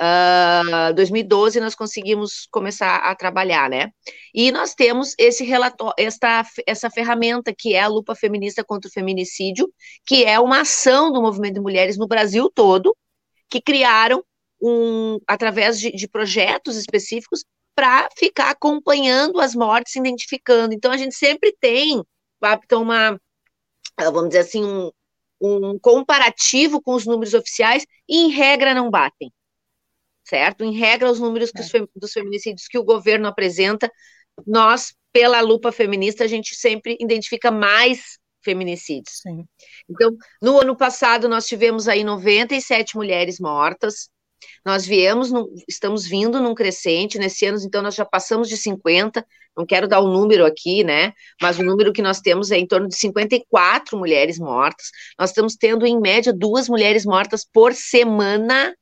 Uh, 2012 nós conseguimos começar a trabalhar, né? E nós temos esse relatório, esta, essa ferramenta que é a lupa feminista contra o feminicídio, que é uma ação do movimento de mulheres no Brasil todo, que criaram um, através de, de projetos específicos para ficar acompanhando as mortes, identificando. Então, a gente sempre tem então, uma, ah, vamos dizer assim, um, um comparativo com os números oficiais e, em regra, não batem. Certo? Em regra, os números é. os, dos feminicídios que o governo apresenta, nós, pela lupa feminista, a gente sempre identifica mais feminicídios. Sim. Então, no ano passado, nós tivemos aí 97 mulheres mortas, nós viemos, no, estamos vindo num crescente, nesse ano, então, nós já passamos de 50, não quero dar o um número aqui, né, mas o número que nós temos é em torno de 54 mulheres mortas, nós estamos tendo, em média, duas mulheres mortas por semana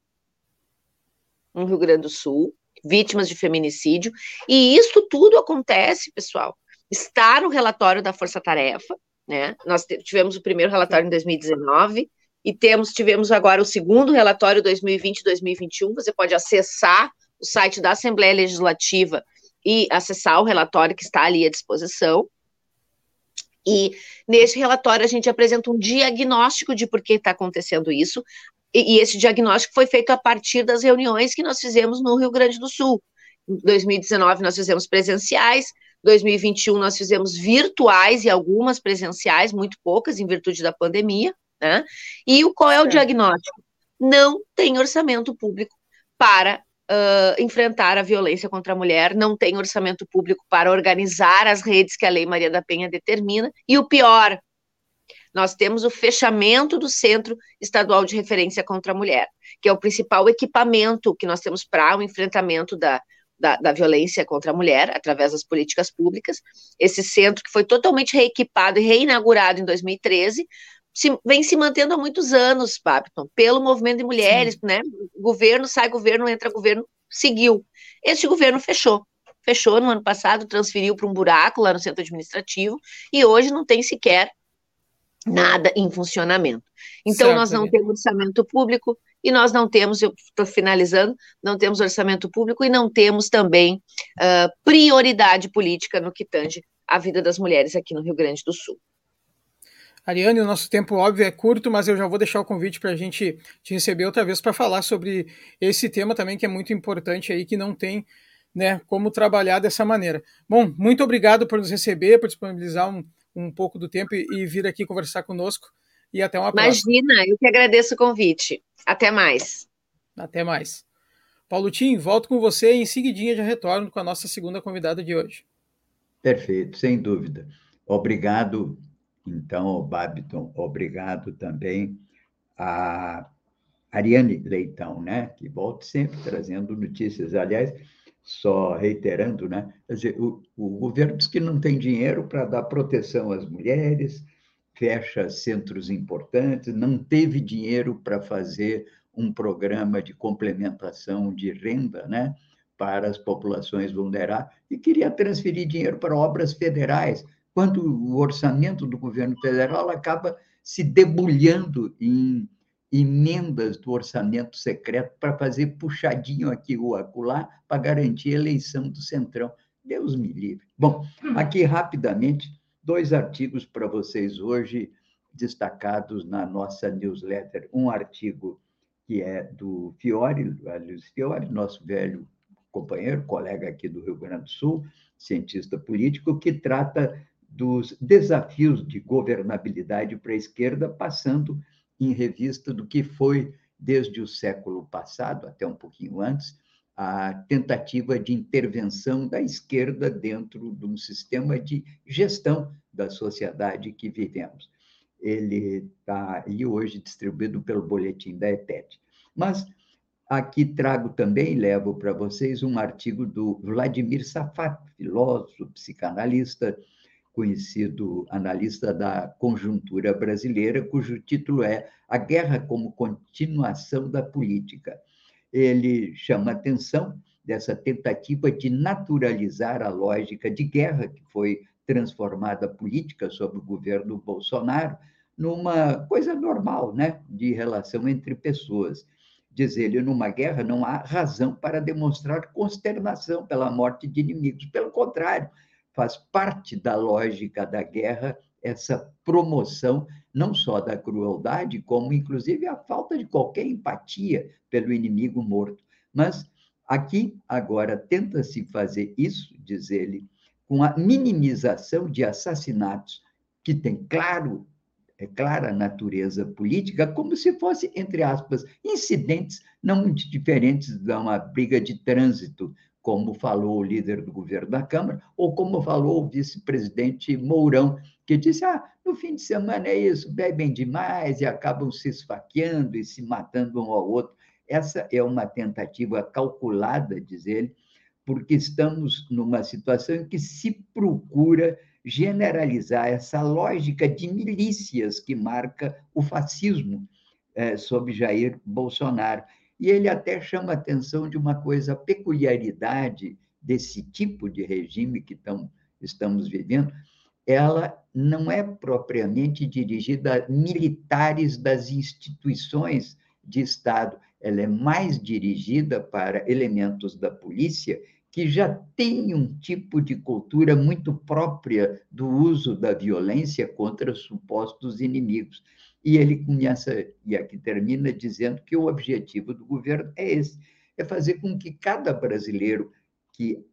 no Rio Grande do Sul, vítimas de feminicídio, e isso tudo acontece, pessoal, está no relatório da Força Tarefa, né, nós tivemos o primeiro relatório em 2019, e temos tivemos agora o segundo relatório 2020-2021. Você pode acessar o site da Assembleia Legislativa e acessar o relatório que está ali à disposição. E nesse relatório a gente apresenta um diagnóstico de por que está acontecendo isso, e, e, esse diagnóstico foi feito a partir das reuniões que nós fizemos no Rio Grande do Sul. Em 2019 nós fizemos presenciais, 2021 nós fizemos virtuais e algumas presenciais, muito poucas em virtude da pandemia. Né? E o, qual é o é. diagnóstico? Não tem orçamento público para uh, enfrentar a violência contra a mulher, não tem orçamento público para organizar as redes que a Lei Maria da Penha determina, e o pior, nós temos o fechamento do Centro Estadual de Referência contra a Mulher, que é o principal equipamento que nós temos para o enfrentamento da, da, da, violência contra a mulher, através das políticas públicas. Esse centro que foi totalmente reequipado e reinaugurado em 2013, se, vem se mantendo há muitos anos, Papton, pelo movimento de mulheres, Sim. né? Governo sai governo, entra governo, seguiu. Este governo fechou. Fechou no ano passado, transferiu para um buraco lá no centro administrativo e hoje não tem sequer nada em funcionamento. Então, certo, nós não temos orçamento público e nós não temos, eu estou finalizando, não temos orçamento público e não temos também uh, prioridade política no que tange a vida das mulheres aqui no Rio Grande do Sul. Ariane, o nosso tempo, óbvio, é curto, mas eu já vou deixar o convite para a gente te receber outra vez para falar sobre esse tema também, que é muito importante aí, que não tem né, como trabalhar dessa maneira. Bom, muito obrigado por nos receber, por disponibilizar um, um pouco do tempo e, e vir aqui conversar conosco. E até uma Imagina, próxima. Imagina, eu que agradeço o convite. Até mais. Até mais. Paulo Tim, volto com você e em seguidinha já retorno com a nossa segunda convidada de hoje. Perfeito, sem dúvida. Obrigado, então, Babiton. Obrigado também a Ariane Leitão, né? Que volta sempre trazendo notícias. Aliás, só reiterando, né? Dizer, o, o governo diz que não tem dinheiro para dar proteção às mulheres, fecha centros importantes, não teve dinheiro para fazer um programa de complementação de renda, né? Para as populações vulneráveis, e queria transferir dinheiro para obras federais, quando o orçamento do governo federal acaba se debulhando em emendas do orçamento secreto para fazer puxadinho aqui ou acolá para garantir a eleição do Centrão. Deus me livre. Bom, aqui rapidamente, dois artigos para vocês hoje, destacados na nossa newsletter. Um artigo que é do Fiore, Luiz Fiore, nosso velho companheiro, colega aqui do Rio Grande do Sul, cientista político, que trata dos desafios de governabilidade para a esquerda, passando em revista do que foi, desde o século passado, até um pouquinho antes, a tentativa de intervenção da esquerda dentro de um sistema de gestão da sociedade que vivemos. Ele está aí hoje distribuído pelo boletim da ETED. Mas aqui trago também, levo para vocês um artigo do Vladimir Safat, filósofo, psicanalista, conhecido analista da conjuntura brasileira, cujo título é A Guerra como Continuação da Política. Ele chama atenção dessa tentativa de naturalizar a lógica de guerra que foi transformada política sob o governo Bolsonaro numa coisa normal, né, de relação entre pessoas. Diz ele, numa guerra não há razão para demonstrar consternação pela morte de inimigos. Pelo contrário, faz parte da lógica da guerra essa promoção não só da crueldade, como inclusive a falta de qualquer empatia pelo inimigo morto. Mas aqui agora tenta-se fazer isso, diz ele, com a minimização de assassinatos que tem claro é clara natureza política, como se fosse, entre aspas, incidentes não muito diferentes de uma briga de trânsito, como falou o líder do governo da Câmara, ou como falou o vice-presidente Mourão, que disse: ah, no fim de semana é isso, bebem demais e acabam se esfaqueando e se matando um ao outro. Essa é uma tentativa calculada, diz ele, porque estamos numa situação em que se procura generalizar essa lógica de milícias que marca o fascismo é, sob Jair Bolsonaro. E ele até chama a atenção de uma coisa, a peculiaridade desse tipo de regime que tão, estamos vivendo, ela não é propriamente dirigida a militares das instituições de Estado, ela é mais dirigida para elementos da polícia que já têm um tipo de cultura muito própria do uso da violência contra supostos inimigos. E ele começa, e aqui termina, dizendo que o objetivo do governo é esse: é fazer com que cada brasileiro que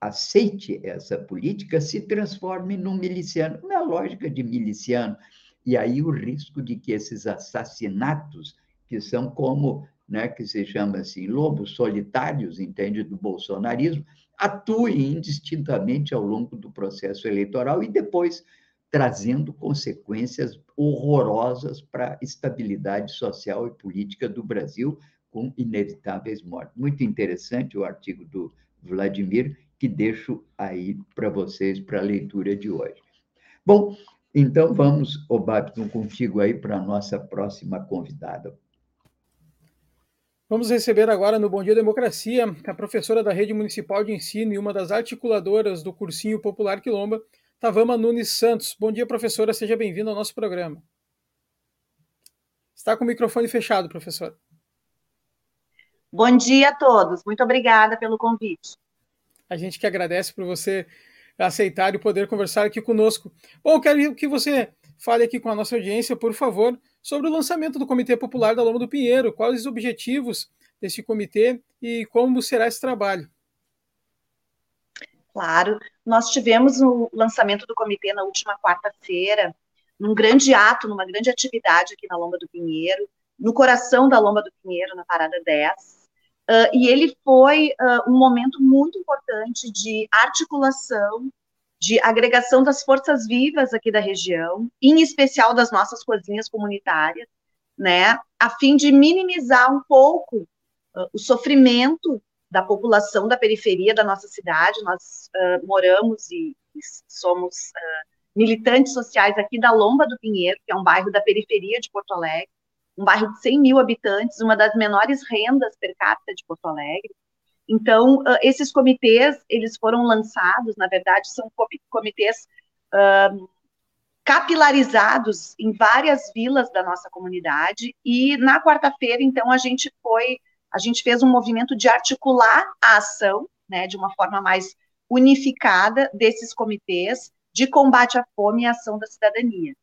aceite essa política se transforme num miliciano, na lógica de miliciano. E aí o risco de que esses assassinatos, que são como, né, que se chama assim, lobos solitários, entende, do bolsonarismo, atuem indistintamente ao longo do processo eleitoral e depois trazendo consequências horrorosas para a estabilidade social e política do Brasil, com inevitáveis mortes. Muito interessante o artigo do Vladimir, que deixo aí para vocês para a leitura de hoje. Bom, então vamos, Obapton, contigo aí para a nossa próxima convidada. Vamos receber agora no Bom Dia Democracia a professora da Rede Municipal de Ensino e uma das articuladoras do Cursinho Popular Quilomba, Tavama Nunes Santos. Bom dia, professora, seja bem-vinda ao nosso programa. Está com o microfone fechado, professora. Bom dia a todos, muito obrigada pelo convite. A gente que agradece por você aceitar e poder conversar aqui conosco. Bom, quero que você fale aqui com a nossa audiência, por favor, sobre o lançamento do Comitê Popular da Loma do Pinheiro, quais os objetivos desse comitê e como será esse trabalho. Claro, nós tivemos o lançamento do comitê na última quarta-feira, num grande ato, numa grande atividade aqui na Lomba do Pinheiro, no coração da Lomba do Pinheiro, na Parada 10. Uh, e ele foi uh, um momento muito importante de articulação, de agregação das forças vivas aqui da região, em especial das nossas cozinhas comunitárias, né, a fim de minimizar um pouco uh, o sofrimento da população da periferia da nossa cidade. Nós moramos e, e somos militantes sociais aqui da Lomba do Pinheiro, que é um bairro da periferia de Porto Alegre, um bairro de 100 mil habitantes, uma das menores rendas per capita de Porto Alegre. Então, uh, esses comitês, eles foram lançados, na verdade, são comitês uh, capilarizados em várias vilas da nossa comunidade, e na quarta-feira, então, a gente foi, a gente fez um movimento de articular a ação, né, de uma forma mais unificada desses comitês, de combate à fome e ação da cidadania.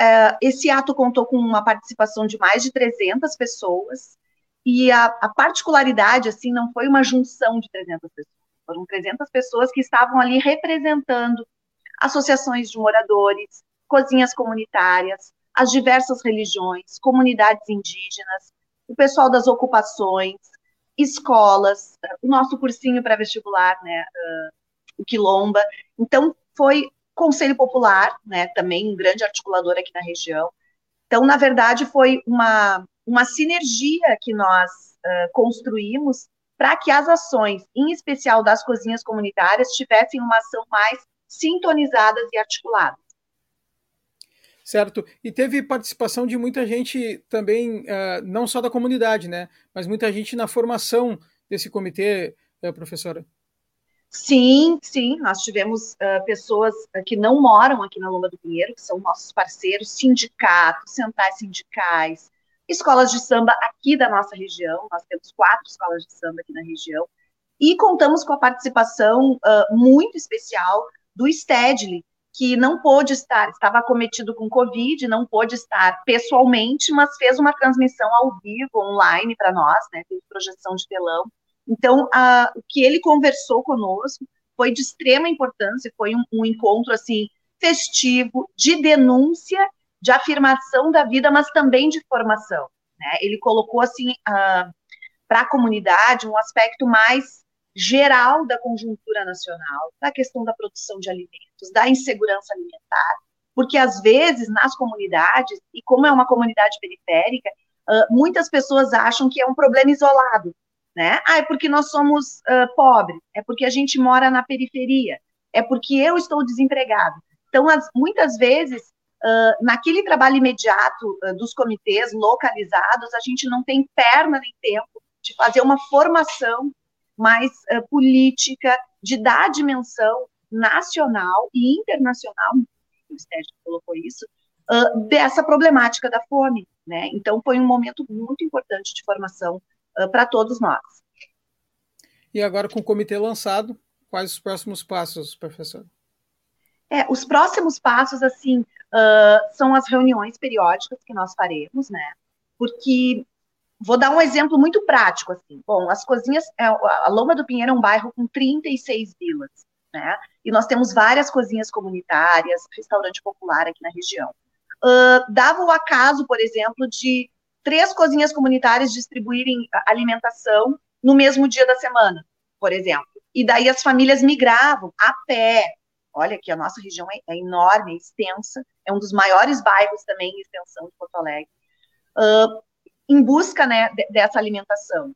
Uh, esse ato contou com uma participação de mais de 300 pessoas, e a, a, particularidade, assim, não foi uma junção de 300 pessoas, foram 300 pessoas que estavam ali representando associações de moradores, cozinhas comunitárias, as diversas religiões, comunidades indígenas, o pessoal das ocupações, escolas, o nosso cursinho pré-vestibular, né, uh, o Quilomba. Então, foi Conselho Popular, né, também um grande articulador aqui na região. Então, na verdade, foi uma, uma sinergia que nós uh, construímos para que as ações, em especial das cozinhas comunitárias, tivessem uma ação mais sintonizadas e articuladas. Certo. E teve participação de muita gente também, uh, não só da comunidade, né? Mas muita gente na formação desse comitê, uh, professora. Sim, sim, nós tivemos uh, pessoas que não moram aqui na Lomba do Pinheiro, que são nossos parceiros, sindicatos, centrais sindicais, escolas de samba aqui da nossa região, nós temos quatro escolas de samba aqui na região, e contamos com a participação muito especial do Stedley, que não pôde estar, estava acometido com Covid, não pôde estar pessoalmente, mas fez uma transmissão ao vivo, online para nós, né, fez projeção de telão, então, a, o que ele conversou conosco foi de extrema importância, foi um, um encontro assim festivo, de denúncia, de afirmação da vida, mas também de formação. Né? Ele colocou assim uh, para a comunidade um aspecto mais geral da conjuntura nacional, da questão da produção de alimentos, da insegurança alimentar, porque às vezes nas comunidades, e como é uma comunidade periférica, muitas pessoas acham que é um problema isolado, né? Ah, é porque nós somos uh, pobres, é porque a gente mora na periferia, é porque eu estou desempregado. Então, as, muitas vezes, uh, naquele trabalho imediato dos comitês localizados, a gente não tem perna nem tempo de fazer uma formação mais política, de dar dimensão nacional e internacional, o Sérgio colocou isso, dessa problemática da fome. Né? Então, foi um momento muito importante de formação uh, para todos nós. E agora, com o comitê lançado, quais os próximos passos, professor? É, os próximos passos, assim, uh, são as reuniões periódicas que nós faremos, né? Porque vou dar um exemplo muito prático, assim. Bom, as cozinhas, é, a Loma do Pinheiro é um bairro com 36 vilas, né? E nós temos várias cozinhas comunitárias, restaurante popular aqui na região. Uh, dava o acaso, por exemplo, de três cozinhas comunitárias distribuírem alimentação no mesmo dia da semana, por exemplo. E daí as famílias migravam a pé. Olha que a nossa região é, é, enorme, é extensa, é um dos maiores bairros também em extensão de Porto Alegre, uh, em busca né, dessa alimentação,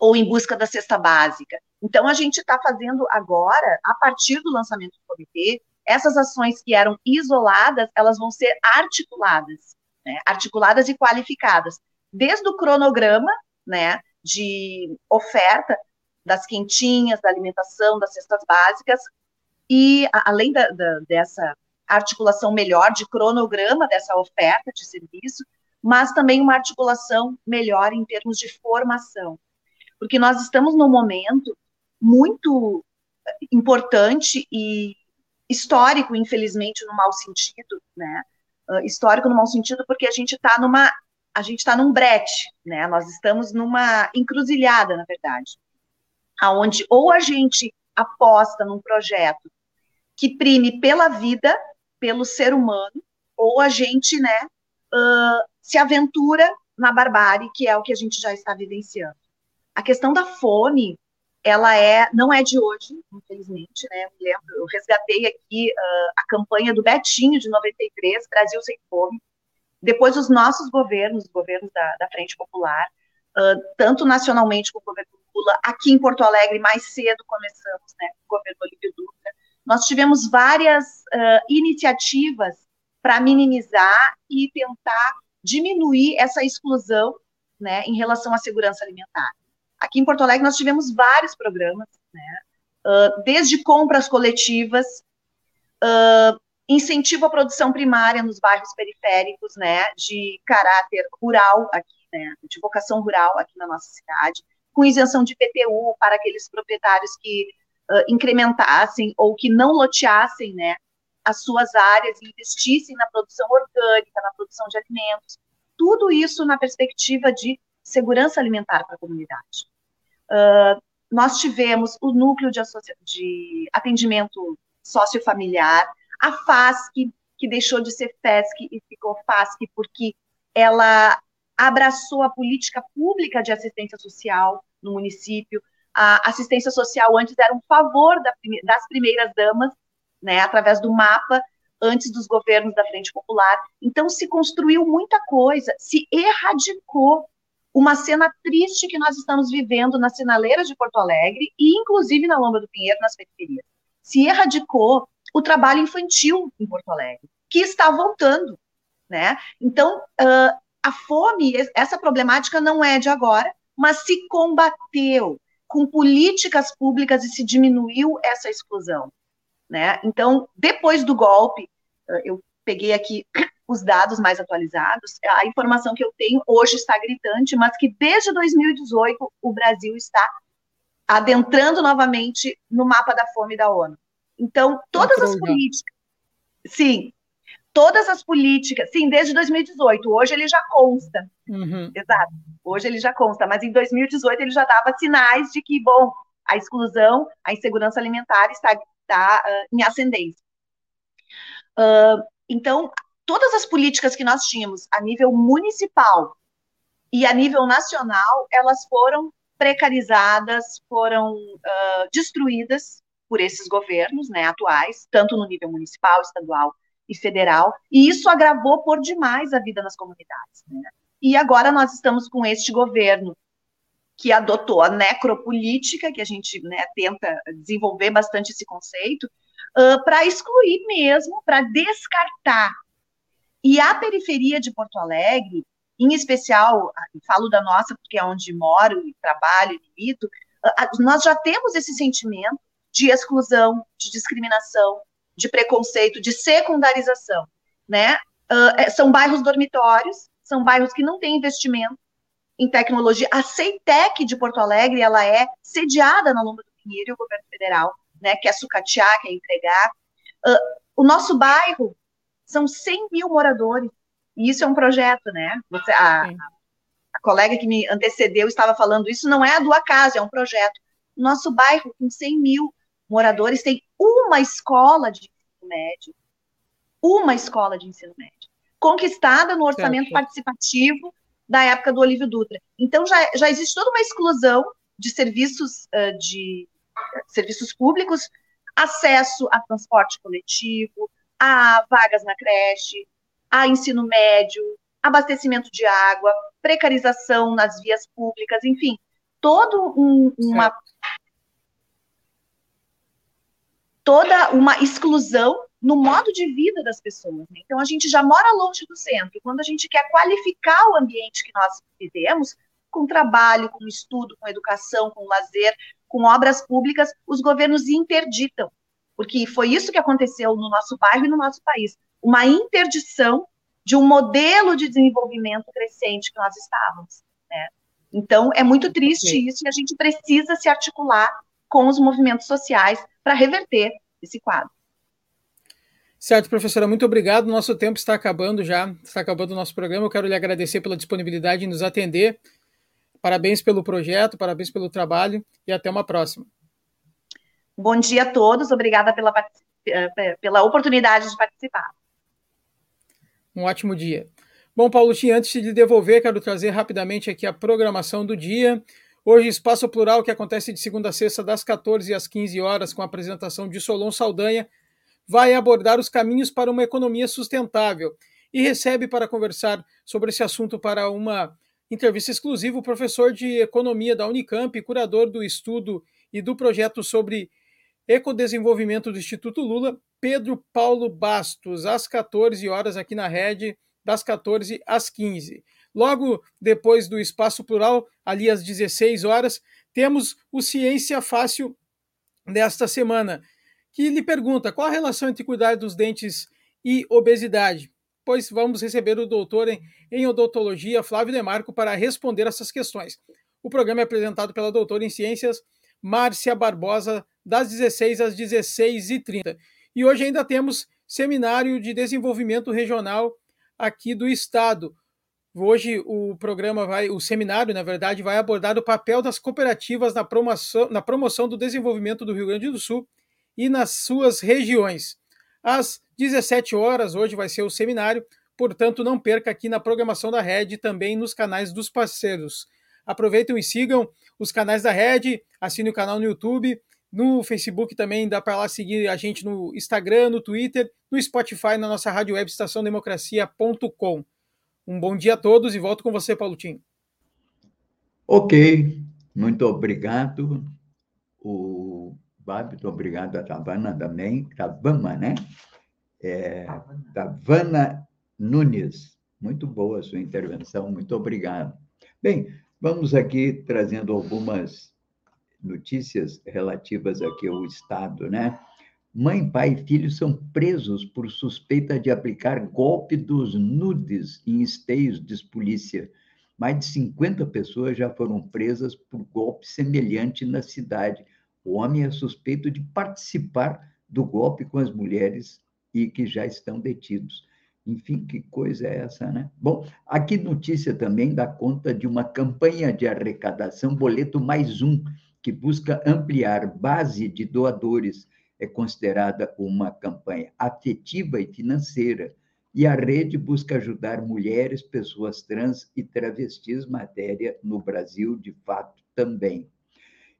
ou em busca da cesta básica. Então, a gente está fazendo agora, a partir do lançamento do comitê, essas ações que eram isoladas, elas vão ser articuladas né, articuladas e qualificadas, desde o cronograma, né, de oferta das quentinhas, da alimentação, das cestas básicas, e além da, da, dessa articulação melhor de cronograma dessa oferta de serviço, mas também uma articulação melhor em termos de formação, porque nós estamos num momento muito importante e histórico, infelizmente, no mau sentido, né, uh, histórico no mau sentido, porque a gente está numa a gente está num brete, né? Nós estamos numa encruzilhada, na verdade, aonde ou a gente aposta num projeto que prime pela vida, pelo ser humano, ou a gente, né, uh, se aventura na barbárie, que é o que a gente já está vivenciando. A questão da fome, ela é, não é de hoje, infelizmente, né? Eu, lembro, eu resgatei aqui uh, a campanha do Betinho de 93, Brasil sem fome. Depois os nossos governos, os governos da, da Frente Popular, uh, tanto nacionalmente como o governo Lula, aqui em Porto Alegre, mais cedo começamos, né, o governo Olívio Dutra, nós tivemos várias uh, iniciativas para minimizar e tentar diminuir essa exclusão né, em relação à segurança alimentar. Aqui em Porto Alegre nós tivemos vários programas, né, uh, desde compras coletivas, uh, incentivo à produção primária nos bairros periféricos, né, de caráter rural aqui, né, de vocação rural aqui na nossa cidade, com isenção de PTU para aqueles proprietários que uh, incrementassem ou que não loteassem, né, as suas áreas investissem na produção orgânica, na produção de alimentos. Tudo isso na perspectiva de segurança alimentar para a comunidade. Uh, nós tivemos o núcleo de, de atendimento sociofamiliar, a FASC, que deixou de ser FESC e ficou FASC porque ela abraçou a política pública de assistência social no município. A assistência social antes era um favor das primeiras damas, né, através do mapa, antes dos governos da Frente Popular. Então, se construiu muita coisa, se erradicou uma cena triste que nós estamos vivendo nas sinaleiras de Porto Alegre e, inclusive, na Lomba do Pinheiro, nas periferias. Se erradicou o trabalho infantil em Porto Alegre, que está voltando, né? Então, uh, a fome, essa problemática não é de agora, mas se combateu com políticas públicas e se diminuiu essa exclusão. Né? Então, depois do golpe, eu peguei aqui os dados mais atualizados, a informação que eu tenho hoje está gritante, mas que desde 2018 o Brasil está adentrando novamente no mapa da fome da ONU. Então, todas as políticas, sim, todas as políticas, sim, desde 2018. Hoje ele já consta. Uhum. Exato. Hoje ele já consta, mas em 2018 ele já dava sinais de que, bom, a exclusão, a insegurança alimentar está, está uh, em ascendência. Uh, então, todas as políticas que nós tínhamos a nível municipal e a nível nacional, elas foram precarizadas, foram uh, destruídas por esses governos né, atuais, tanto no nível municipal, estadual e federal, e isso agravou por demais a vida nas comunidades. Né? E agora nós estamos com este governo que adotou a necropolítica, que a gente né, tenta desenvolver bastante esse conceito, uh, para excluir mesmo, para descartar. E a periferia de Porto Alegre, em especial, falo da nossa, porque é onde moro e trabalho e milito, uh, nós já temos esse sentimento de exclusão, de discriminação, de preconceito, de secundarização, né? Uh, são bairros dormitórios, são bairros que não têm investimento em tecnologia. A CEITEC de Porto Alegre, ela é sediada na Lomba do Pinheiro e o governo federal, né? Quer sucatear, quer entregar. Uh, o nosso bairro são 100 mil moradores, e isso é um projeto, né? Você, a, a colega que me antecedeu estava falando, isso não é do acaso, é um projeto. Nosso bairro, com 100 mil moradores, tem uma escola de ensino médio, uma escola de ensino médio, conquistada no orçamento certo. participativo da época do Olívio Dutra. Então já, já existe toda uma exclusão de serviços uh, de serviços públicos, acesso a transporte coletivo, a vagas na creche, a ensino médio, abastecimento de água, precarização nas vias públicas, enfim, todo um, uma toda uma exclusão no modo de vida das pessoas. Né? Então, a gente já mora longe do centro. Quando a gente quer qualificar o ambiente que nós vivemos, com trabalho, com estudo, com educação, com lazer, com obras públicas, os governos interditam. Porque foi isso que aconteceu no nosso bairro e no nosso país. Uma interdição de um modelo de desenvolvimento crescente que nós estávamos. Né? Então, é muito triste isso e a gente precisa se articular com os movimentos sociais para reverter esse quadro. Certo, professora, muito obrigado. Nosso tempo está acabando já, está acabando o nosso programa. Eu quero lhe agradecer pela disponibilidade em nos atender. Parabéns pelo projeto, parabéns pelo trabalho e até uma próxima. Bom dia a todos, obrigada pela, eh, pela oportunidade de participar. Um ótimo dia. Bom, Paulo, antes de devolver, quero trazer rapidamente aqui a programação do dia. Hoje, Espaço Plural, que acontece de segunda a sexta, das 14 às 15 horas, com a apresentação de Solon Saldanha, vai abordar os caminhos para uma economia sustentável e recebe para conversar sobre esse assunto para uma entrevista exclusiva o professor de economia da Unicamp, curador do estudo e do projeto sobre ecodesenvolvimento do Instituto Lula, Pedro Paulo Bastos, às 14 horas aqui na rede, das 14 às 15. Logo depois do Espaço Plural, ali às 16 horas, temos o Ciência Fácil desta semana, que lhe pergunta qual a relação entre cuidar dos dentes e obesidade. Pois vamos receber o doutor em, em odontologia, Flávio Demarco, para responder essas questões. O programa é apresentado pela doutora em ciências, Márcia Barbosa, das 16 às 16h30. E hoje ainda temos seminário de desenvolvimento regional aqui do Estado. Hoje o programa vai, o seminário, na verdade, vai abordar o papel das cooperativas na promoção, na promoção do desenvolvimento do Rio Grande do Sul e nas suas regiões. Às 17 horas, hoje vai ser o seminário, portanto, não perca aqui na programação da Rede e também nos canais dos parceiros. Aproveitem e sigam os canais da Rede, assine o canal no YouTube, no Facebook também dá para lá seguir a gente no Instagram, no Twitter, no Spotify, na nossa rádio web estaçãodemocracia.com. Um bom dia a todos e volto com você, Paulo Tim. Ok, muito obrigado. O Babito, obrigado a Tavana também, Tavama, né? É, Tavana Nunes, muito boa a sua intervenção, muito obrigado. Bem, vamos aqui trazendo algumas notícias relativas aqui ao Estado, né? Mãe, pai e filho são presos por suspeita de aplicar golpe dos nudes em esteios de polícia. Mais de 50 pessoas já foram presas por golpe semelhante na cidade o homem é suspeito de participar do golpe com as mulheres e que já estão detidos. Enfim, que coisa é essa, né? Bom, aqui notícia também dá conta de uma campanha de arrecadação Boleto Mais Um, que busca ampliar base de doadores. É considerada uma campanha afetiva e financeira. E a rede busca ajudar mulheres, pessoas trans e travestis matéria no Brasil, de fato, também.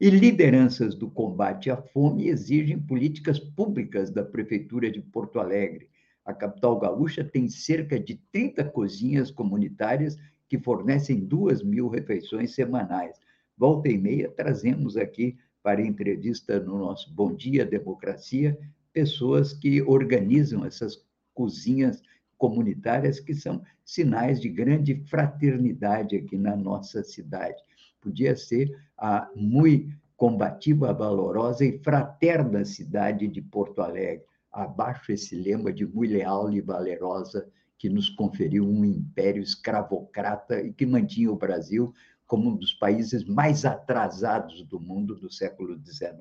E lideranças do combate à fome exigem políticas públicas da Prefeitura de Porto Alegre. A capital gaúcha tem cerca de 30 cozinhas comunitárias que fornecem duas mil refeições semanais. Volta e meia, trazemos aqui para entrevista no nosso Bom Dia Democracia pessoas que organizam essas cozinhas comunitárias que são sinais de grande fraternidade aqui na nossa cidade podia ser a muito combativa, valorosa e fraterna cidade de Porto Alegre. Abaixo esse lema de muito leal e valerosa que nos conferiu um império escravocrata e que mantinha o Brasil como um dos países mais atrasados do mundo do século XIX.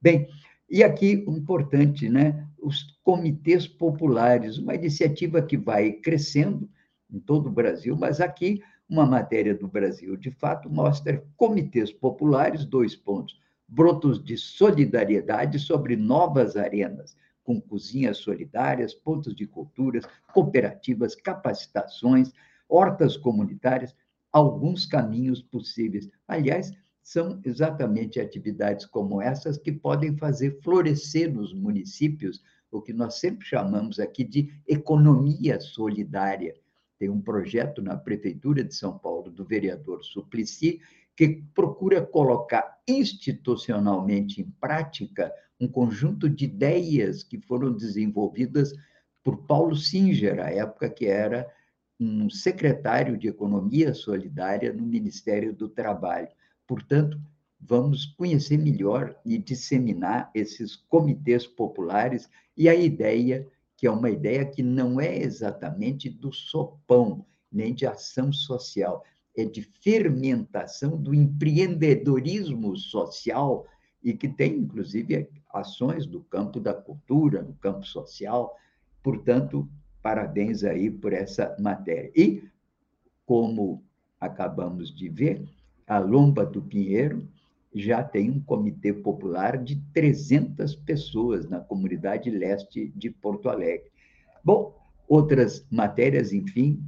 Bem, e aqui o importante, né? Os comitês populares, uma iniciativa que vai crescendo em todo o Brasil, mas aqui uma matéria do Brasil, de fato, mostra comitês populares, dois pontos, brotos de solidariedade sobre novas arenas, com cozinhas solidárias, pontos de culturas, cooperativas, capacitações, hortas comunitárias, alguns caminhos possíveis. Aliás, são exatamente atividades como essas que podem fazer florescer nos municípios o que nós sempre chamamos aqui de economia solidária, tem um projeto na Prefeitura de São Paulo, do vereador Suplicy, que procura colocar institucionalmente em prática um conjunto de ideias que foram desenvolvidas por Paulo Singer, à época que era um secretário de Economia Solidária no Ministério do Trabalho. Portanto, vamos conhecer melhor e disseminar esses comitês populares e a ideia que é uma ideia que não é exatamente do sopão, nem de ação social, é de fermentação do empreendedorismo social e que tem, inclusive, ações do campo da cultura, no campo social. Portanto, parabéns aí por essa matéria. E, como acabamos de ver, a Lomba do Pinheiro já tem um comitê popular de 300 pessoas na comunidade leste de Porto Alegre. Bom, outras matérias, enfim,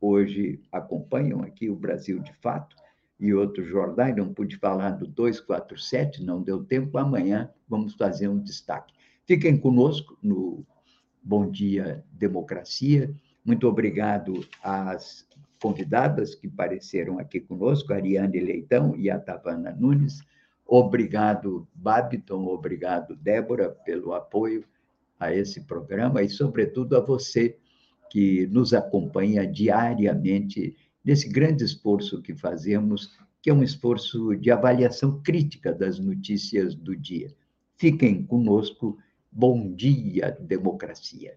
hoje acompanham aqui o Brasil de Fato e outros jornais, não pude falar do 247, não deu tempo, amanhã vamos fazer um destaque. Fiquem conosco no Bom Dia Democracia. Muito obrigado às convidadas que apareceram aqui conosco, Ariane Leitão e a Tavana Nunes. Obrigado, Babiton, obrigado, Débora, pelo apoio a esse programa e, sobretudo, a você que nos acompanha diariamente nesse grande esforço que fazemos, que é um esforço de avaliação crítica das notícias do dia. Fiquem conosco. Bom dia, democracia.